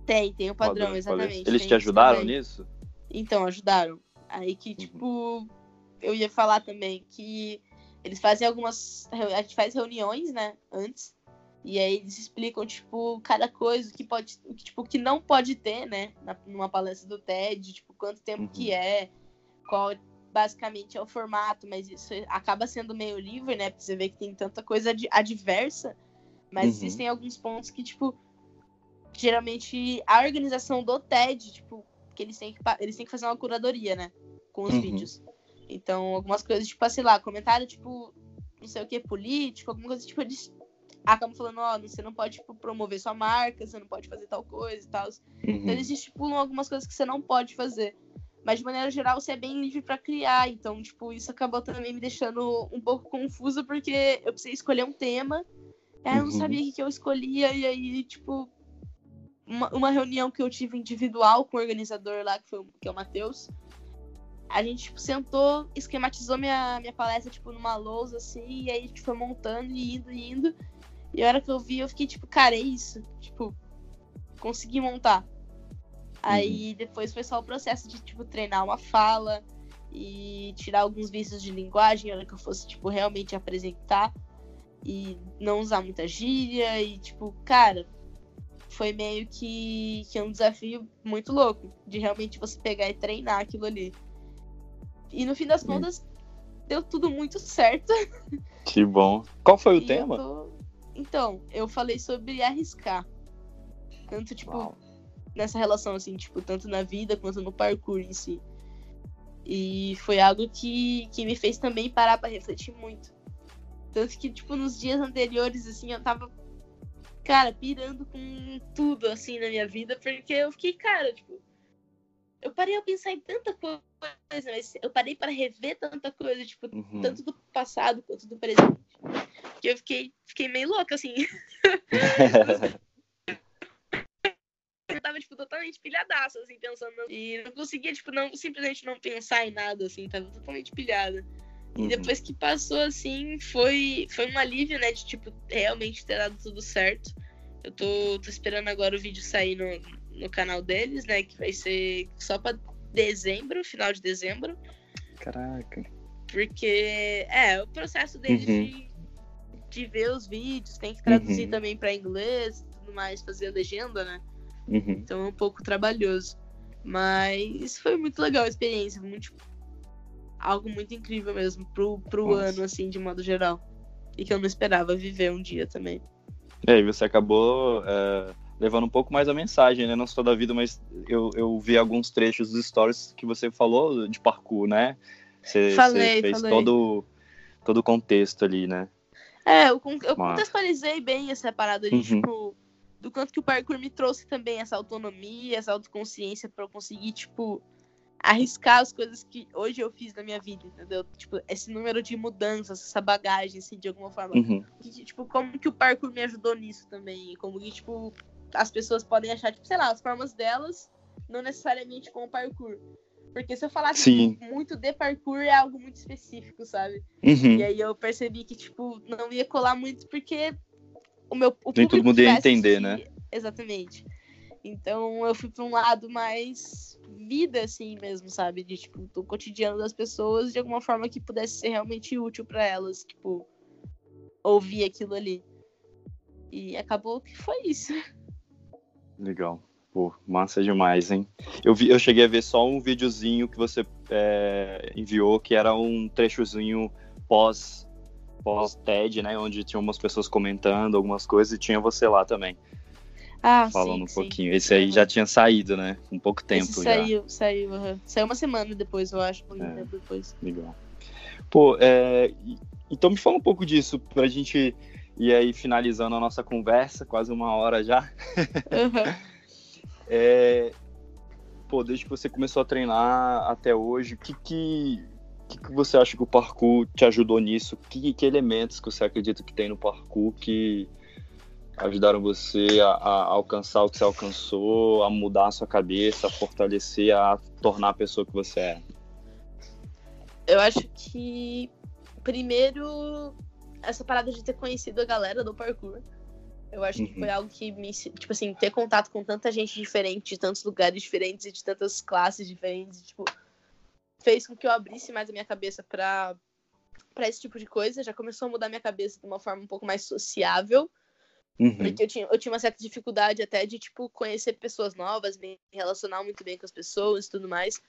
Tem, tem um padrão, padrão exatamente. Eles te ajudaram nisso? Então, ajudaram. Aí que, uhum. tipo, eu ia falar também que eles fazem algumas. A gente faz reuniões, né? Antes. E aí eles explicam, tipo, cada coisa que pode. Tipo, que não pode ter, né? Na, numa palestra do TED, tipo, quanto tempo uhum. que é, qual basicamente é o formato, mas isso acaba sendo meio livre, né? Pra você ver que tem tanta coisa adversa. Mas uhum. existem alguns pontos que, tipo, geralmente a organização do TED, tipo, que eles têm que, eles têm que fazer uma curadoria, né? Com os uhum. vídeos. Então, algumas coisas, tipo, sei lá, comentário, tipo, não sei o que, político, alguma coisa, tipo, eles acabam falando, ó, oh, você não pode, tipo, promover sua marca, você não pode fazer tal coisa e tal. Uhum. Então, eles estipulam algumas coisas que você não pode fazer. Mas, de maneira geral, você é bem livre para criar. Então, tipo, isso acabou também me deixando um pouco confusa, porque eu precisei escolher um tema. Aí eu não uhum. sabia o que eu escolhia, e aí, tipo, uma, uma reunião que eu tive individual com o organizador lá, que, foi, que é o Matheus. A gente, tipo, sentou, esquematizou minha, minha palestra, tipo, numa lousa, assim, e aí a gente foi montando e indo e indo. E a hora que eu vi, eu fiquei, tipo, cara, é isso. Tipo, consegui montar. Aí uhum. depois foi só o processo de, tipo, treinar uma fala e tirar alguns vícios de linguagem, a hora que eu fosse, tipo, realmente apresentar. E não usar muita gíria e, tipo, cara, foi meio que, que um desafio muito louco de realmente você pegar e treinar aquilo ali. E no fim das contas, deu tudo muito certo. (laughs) Que bom. Qual foi o e tema? Eu tô... Então, eu falei sobre arriscar. Tanto, tipo, Uau. nessa relação, assim, tipo, tanto na vida quanto no parkour em si. E foi algo que, que me fez também parar para refletir muito. Tanto que, tipo, nos dias anteriores, assim, eu tava cara, pirando com tudo, assim, na minha vida, porque eu fiquei, cara, tipo, eu parei a pensar em tanta coisa, mas eu parei para rever tanta coisa, tipo, uhum. tanto do passado quanto do presente. Que eu fiquei, fiquei meio louca, assim. (laughs) eu tava, tipo, totalmente pilhadaça, assim, pensando. E não conseguia, tipo, não, simplesmente não pensar em nada, assim, tava totalmente pilhada. E uhum. depois que passou, assim, foi, foi um alívio, né? De, tipo, realmente ter dado tudo certo. Eu tô, tô esperando agora o vídeo sair no, no canal deles, né? Que vai ser só pra dezembro, final de dezembro. Caraca. Porque, é, o processo deles uhum. de, de ver os vídeos, tem que traduzir uhum. também para inglês tudo mais, fazer a legenda, né? Uhum. Então é um pouco trabalhoso. Mas foi muito legal a experiência, muito algo muito incrível mesmo pro, pro ano, assim, de modo geral. E que eu não esperava viver um dia também. É, e você acabou é, levando um pouco mais a mensagem, né? Não só da vida, mas eu, eu vi alguns trechos dos stories que você falou de parkour, né? Você, falei, você fez falei. todo, todo o contexto ali, né? É, eu, eu contextualizei bem essa parada ali, uhum. tipo, do quanto que o parkour me trouxe também essa autonomia, essa autoconsciência para eu conseguir, tipo, arriscar as coisas que hoje eu fiz na minha vida, entendeu? Tipo, esse número de mudanças, essa bagagem, assim, de alguma forma. Uhum. Que, tipo, como que o parkour me ajudou nisso também? Como que, tipo, as pessoas podem achar, tipo, sei lá, as formas delas, não necessariamente com o parkour. Porque se eu falasse tipo, muito de parkour é algo muito específico, sabe? Uhum. E aí eu percebi que, tipo, não ia colar muito porque o meu. O Nem todo mundo ia entender, assistir... né? Exatamente. Então eu fui para um lado mais vida, assim mesmo, sabe? De tipo, do cotidiano das pessoas de alguma forma que pudesse ser realmente útil para elas, tipo, ouvir aquilo ali. E acabou que foi isso. (laughs) Legal. Pô, massa demais, hein? Eu, vi, eu cheguei a ver só um videozinho que você é, enviou, que era um trechozinho pós pós TED, né? Onde tinha umas pessoas comentando algumas coisas e tinha você lá também. Ah, falando sim, um pouquinho. Sim. Esse aí já tinha saído, né? Um pouco tempo Esse já. Saiu, saiu, uhum. Saiu uma semana depois, eu acho, um é, tempo depois. Legal. Pô, é, então me fala um pouco disso, pra gente E aí, finalizando a nossa conversa, quase uma hora já. Uhum. (laughs) é, pô, desde que você começou a treinar até hoje, o que que, que, que você acha que o parkour te ajudou nisso? Que, que elementos que você acredita que tem no parkour que ajudaram você a, a, alcançar o que você alcançou, a mudar a sua cabeça, a fortalecer, a tornar a pessoa que você é? Eu acho que, primeiro, essa parada de ter conhecido a galera do parkour. Eu acho que foi uhum. algo que me. Tipo assim, ter contato com tanta gente diferente, de tantos lugares diferentes e de tantas classes diferentes, tipo, fez com que eu abrisse mais a minha cabeça para para esse tipo de coisa. Já começou a mudar minha cabeça de uma forma um pouco mais sociável. Uhum. Porque eu tinha, eu tinha uma certa dificuldade até de, tipo, conhecer pessoas novas, me relacionar muito bem com as pessoas e tudo mais.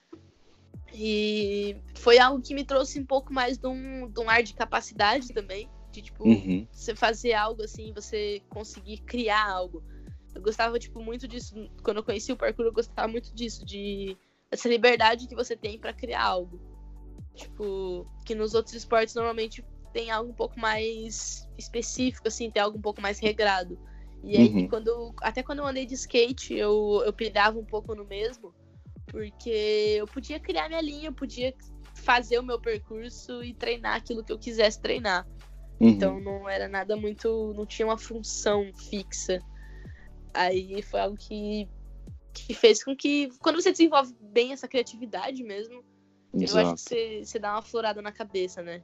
E foi algo que me trouxe um pouco mais de um, de um ar de capacidade também. De, tipo, uhum. você fazer algo assim, você conseguir criar algo. Eu gostava, tipo, muito disso. Quando eu conheci o parkour, eu gostava muito disso, de essa liberdade que você tem para criar algo. Tipo, que nos outros esportes normalmente tem algo um pouco mais específico, assim, tem algo um pouco mais regrado. E aí, uhum. quando, até quando eu andei de skate, eu, eu pirava um pouco no mesmo, porque eu podia criar minha linha, eu podia fazer o meu percurso e treinar aquilo que eu quisesse treinar. Uhum. Então não era nada muito. não tinha uma função fixa. Aí foi algo que, que fez com que, quando você desenvolve bem essa criatividade mesmo, Exato. eu acho que você, você dá uma florada na cabeça, né?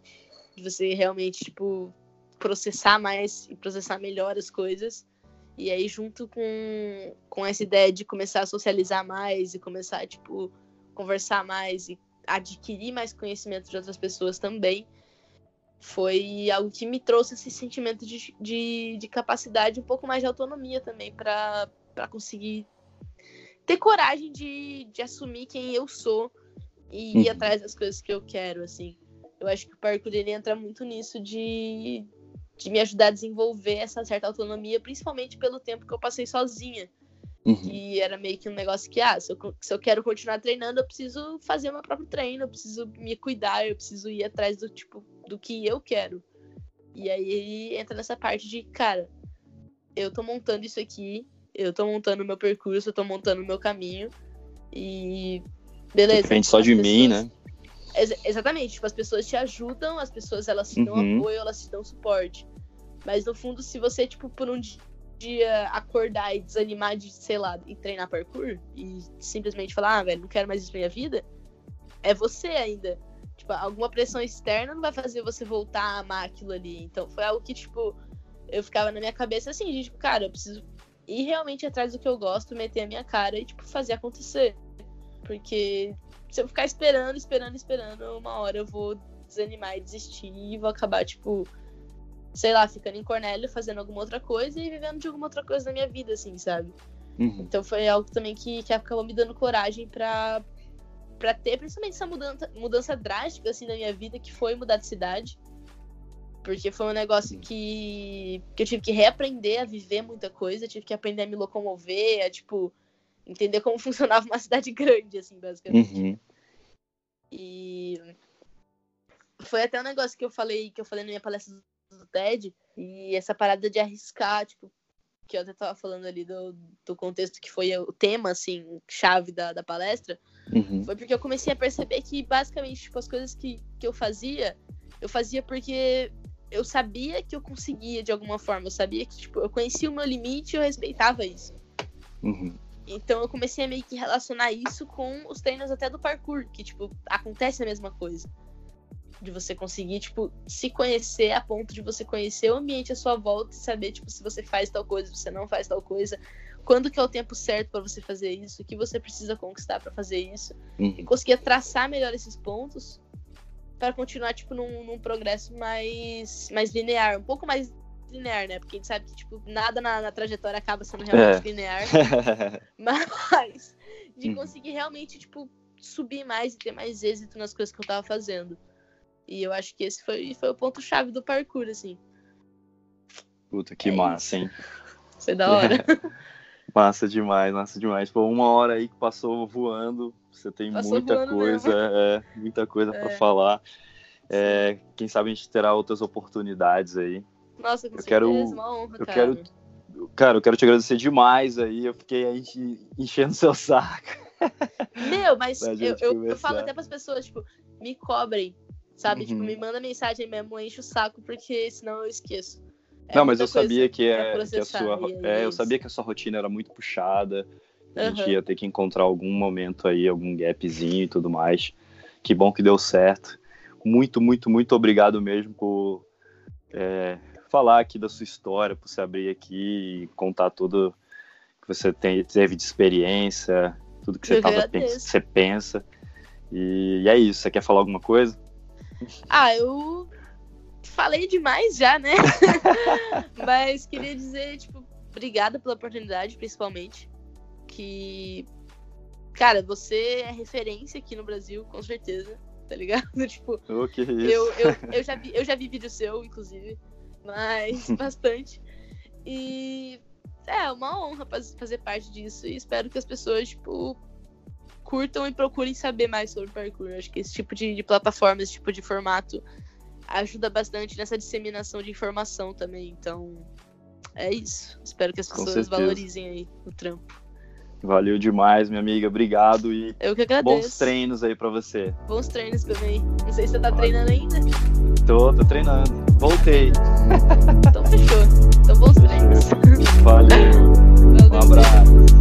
De você realmente, tipo, processar mais e processar melhor as coisas. E aí, junto com, com essa ideia de começar a socializar mais e começar, tipo, conversar mais e adquirir mais conhecimento de outras pessoas também, foi algo que me trouxe esse sentimento de, de, de capacidade, um pouco mais de autonomia também, para conseguir ter coragem de, de assumir quem eu sou e ir uhum. atrás das coisas que eu quero, assim. Eu acho que o parkour ele entra muito nisso de, de me ajudar a desenvolver essa certa autonomia, principalmente pelo tempo que eu passei sozinha. Uhum. Que era meio que um negócio que, ah, se eu, se eu quero continuar treinando, eu preciso fazer o meu próprio treino, eu preciso me cuidar, eu preciso ir atrás do tipo do que eu quero. E aí entra nessa parte de, cara, eu tô montando isso aqui, eu tô montando o meu percurso, eu tô montando o meu caminho. E beleza. Depende só de pessoas... mim, né? Ex exatamente, tipo, as pessoas te ajudam, as pessoas elas te dão uhum. apoio, elas te dão suporte. Mas no fundo, se você, tipo, por um dia acordar e desanimar de, sei lá, e treinar parkour e simplesmente falar, ah, velho, não quero mais isso pra minha vida, é você ainda. Tipo, alguma pressão externa não vai fazer você voltar a amar aquilo ali. Então foi algo que, tipo, eu ficava na minha cabeça assim, de, tipo, cara, eu preciso ir realmente atrás do que eu gosto, meter a minha cara e, tipo, fazer acontecer. Porque se eu ficar esperando, esperando, esperando, uma hora eu vou desanimar e desistir e vou acabar, tipo, sei lá, ficando em Cornélio, fazendo alguma outra coisa e vivendo de alguma outra coisa na minha vida, assim, sabe? Uhum. Então foi algo também que, que acabou me dando coragem para para ter principalmente essa mudança, mudança drástica assim na minha vida, que foi mudar de cidade. Porque foi um negócio que, que eu tive que reaprender a viver muita coisa, tive que aprender a me locomover, a, tipo, entender como (laughs) funcionava uma cidade grande, assim, basicamente. Uhum. E foi até um negócio que eu falei, que eu falei na minha palestra do TED, e essa parada de arriscar, tipo, que eu até tava falando ali do, do contexto que foi o tema, assim, chave da, da palestra, uhum. foi porque eu comecei a perceber que, basicamente, tipo, as coisas que, que eu fazia, eu fazia porque eu sabia que eu conseguia de alguma forma, eu sabia que, tipo, eu conhecia o meu limite e eu respeitava isso. Uhum. Então eu comecei a meio que relacionar isso com os treinos até do parkour, que, tipo, acontece a mesma coisa de você conseguir, tipo, se conhecer a ponto de você conhecer o ambiente à sua volta e saber, tipo, se você faz tal coisa, se você não faz tal coisa, quando que é o tempo certo para você fazer isso, o que você precisa conquistar para fazer isso, uhum. e conseguir traçar melhor esses pontos para continuar, tipo, num, num, progresso mais, mais linear, um pouco mais linear, né? Porque a gente sabe que, tipo, nada na, na trajetória acaba sendo realmente é. linear, (laughs) mas de uhum. conseguir realmente, tipo, subir mais e ter mais êxito nas coisas que eu tava fazendo. E eu acho que esse foi, foi o ponto-chave do parkour, assim. Puta, que é massa, hein? Foi da hora. (laughs) massa demais, massa demais. Foi uma hora aí que passou voando. Você tem passou muita coisa, é, muita coisa é. para falar. É, quem sabe a gente terá outras oportunidades aí. Nossa, com Eu quero- uma honra, eu cara. quero- cara. eu quero te agradecer demais aí. Eu fiquei aí enche- enchendo seu saco. Meu, mas eu, eu, eu falo até pras pessoas, tipo, me cobrem, sabe? Tipo, Uhum. me manda mensagem mesmo, enche o saco, porque senão eu esqueço. É Não, mas eu sabia que, é, que a sua. É, é eu sabia que a sua rotina era muito puxada. A gente ia ter que encontrar algum momento aí, algum gapzinho e tudo mais. Que bom que deu certo. Muito, muito, muito obrigado mesmo por é, falar aqui da sua história, por se abrir aqui e contar tudo que você tem, teve de experiência, tudo que você, tava, você pensa. E, e é isso. Você quer falar alguma coisa? Ah, eu falei demais já, né? (laughs) Mas queria dizer, tipo, obrigada pela oportunidade, principalmente. Que, cara, você é referência aqui no Brasil, com certeza, tá ligado? (laughs) Tipo, Oh, eu, eu, eu, (laughs) já vi, eu já vi vídeo seu, inclusive, mas (laughs) bastante. E é uma honra faz- fazer parte disso. E espero que as pessoas, tipo, curtam e procurem saber mais sobre parkour. Acho que esse tipo de, de plataforma, esse tipo de formato ajuda bastante nessa disseminação de informação também. Então, é isso. Espero que as pessoas valorizem aí o trampo. Valeu demais, minha amiga. Obrigado e Eu que agradeço. bons treinos aí pra você. Bons treinos também. Não sei se você tá treinando ainda. Tô, tô treinando. Voltei. Então fechou. Então bons treinos. Valeu. Valeu. Um abraço.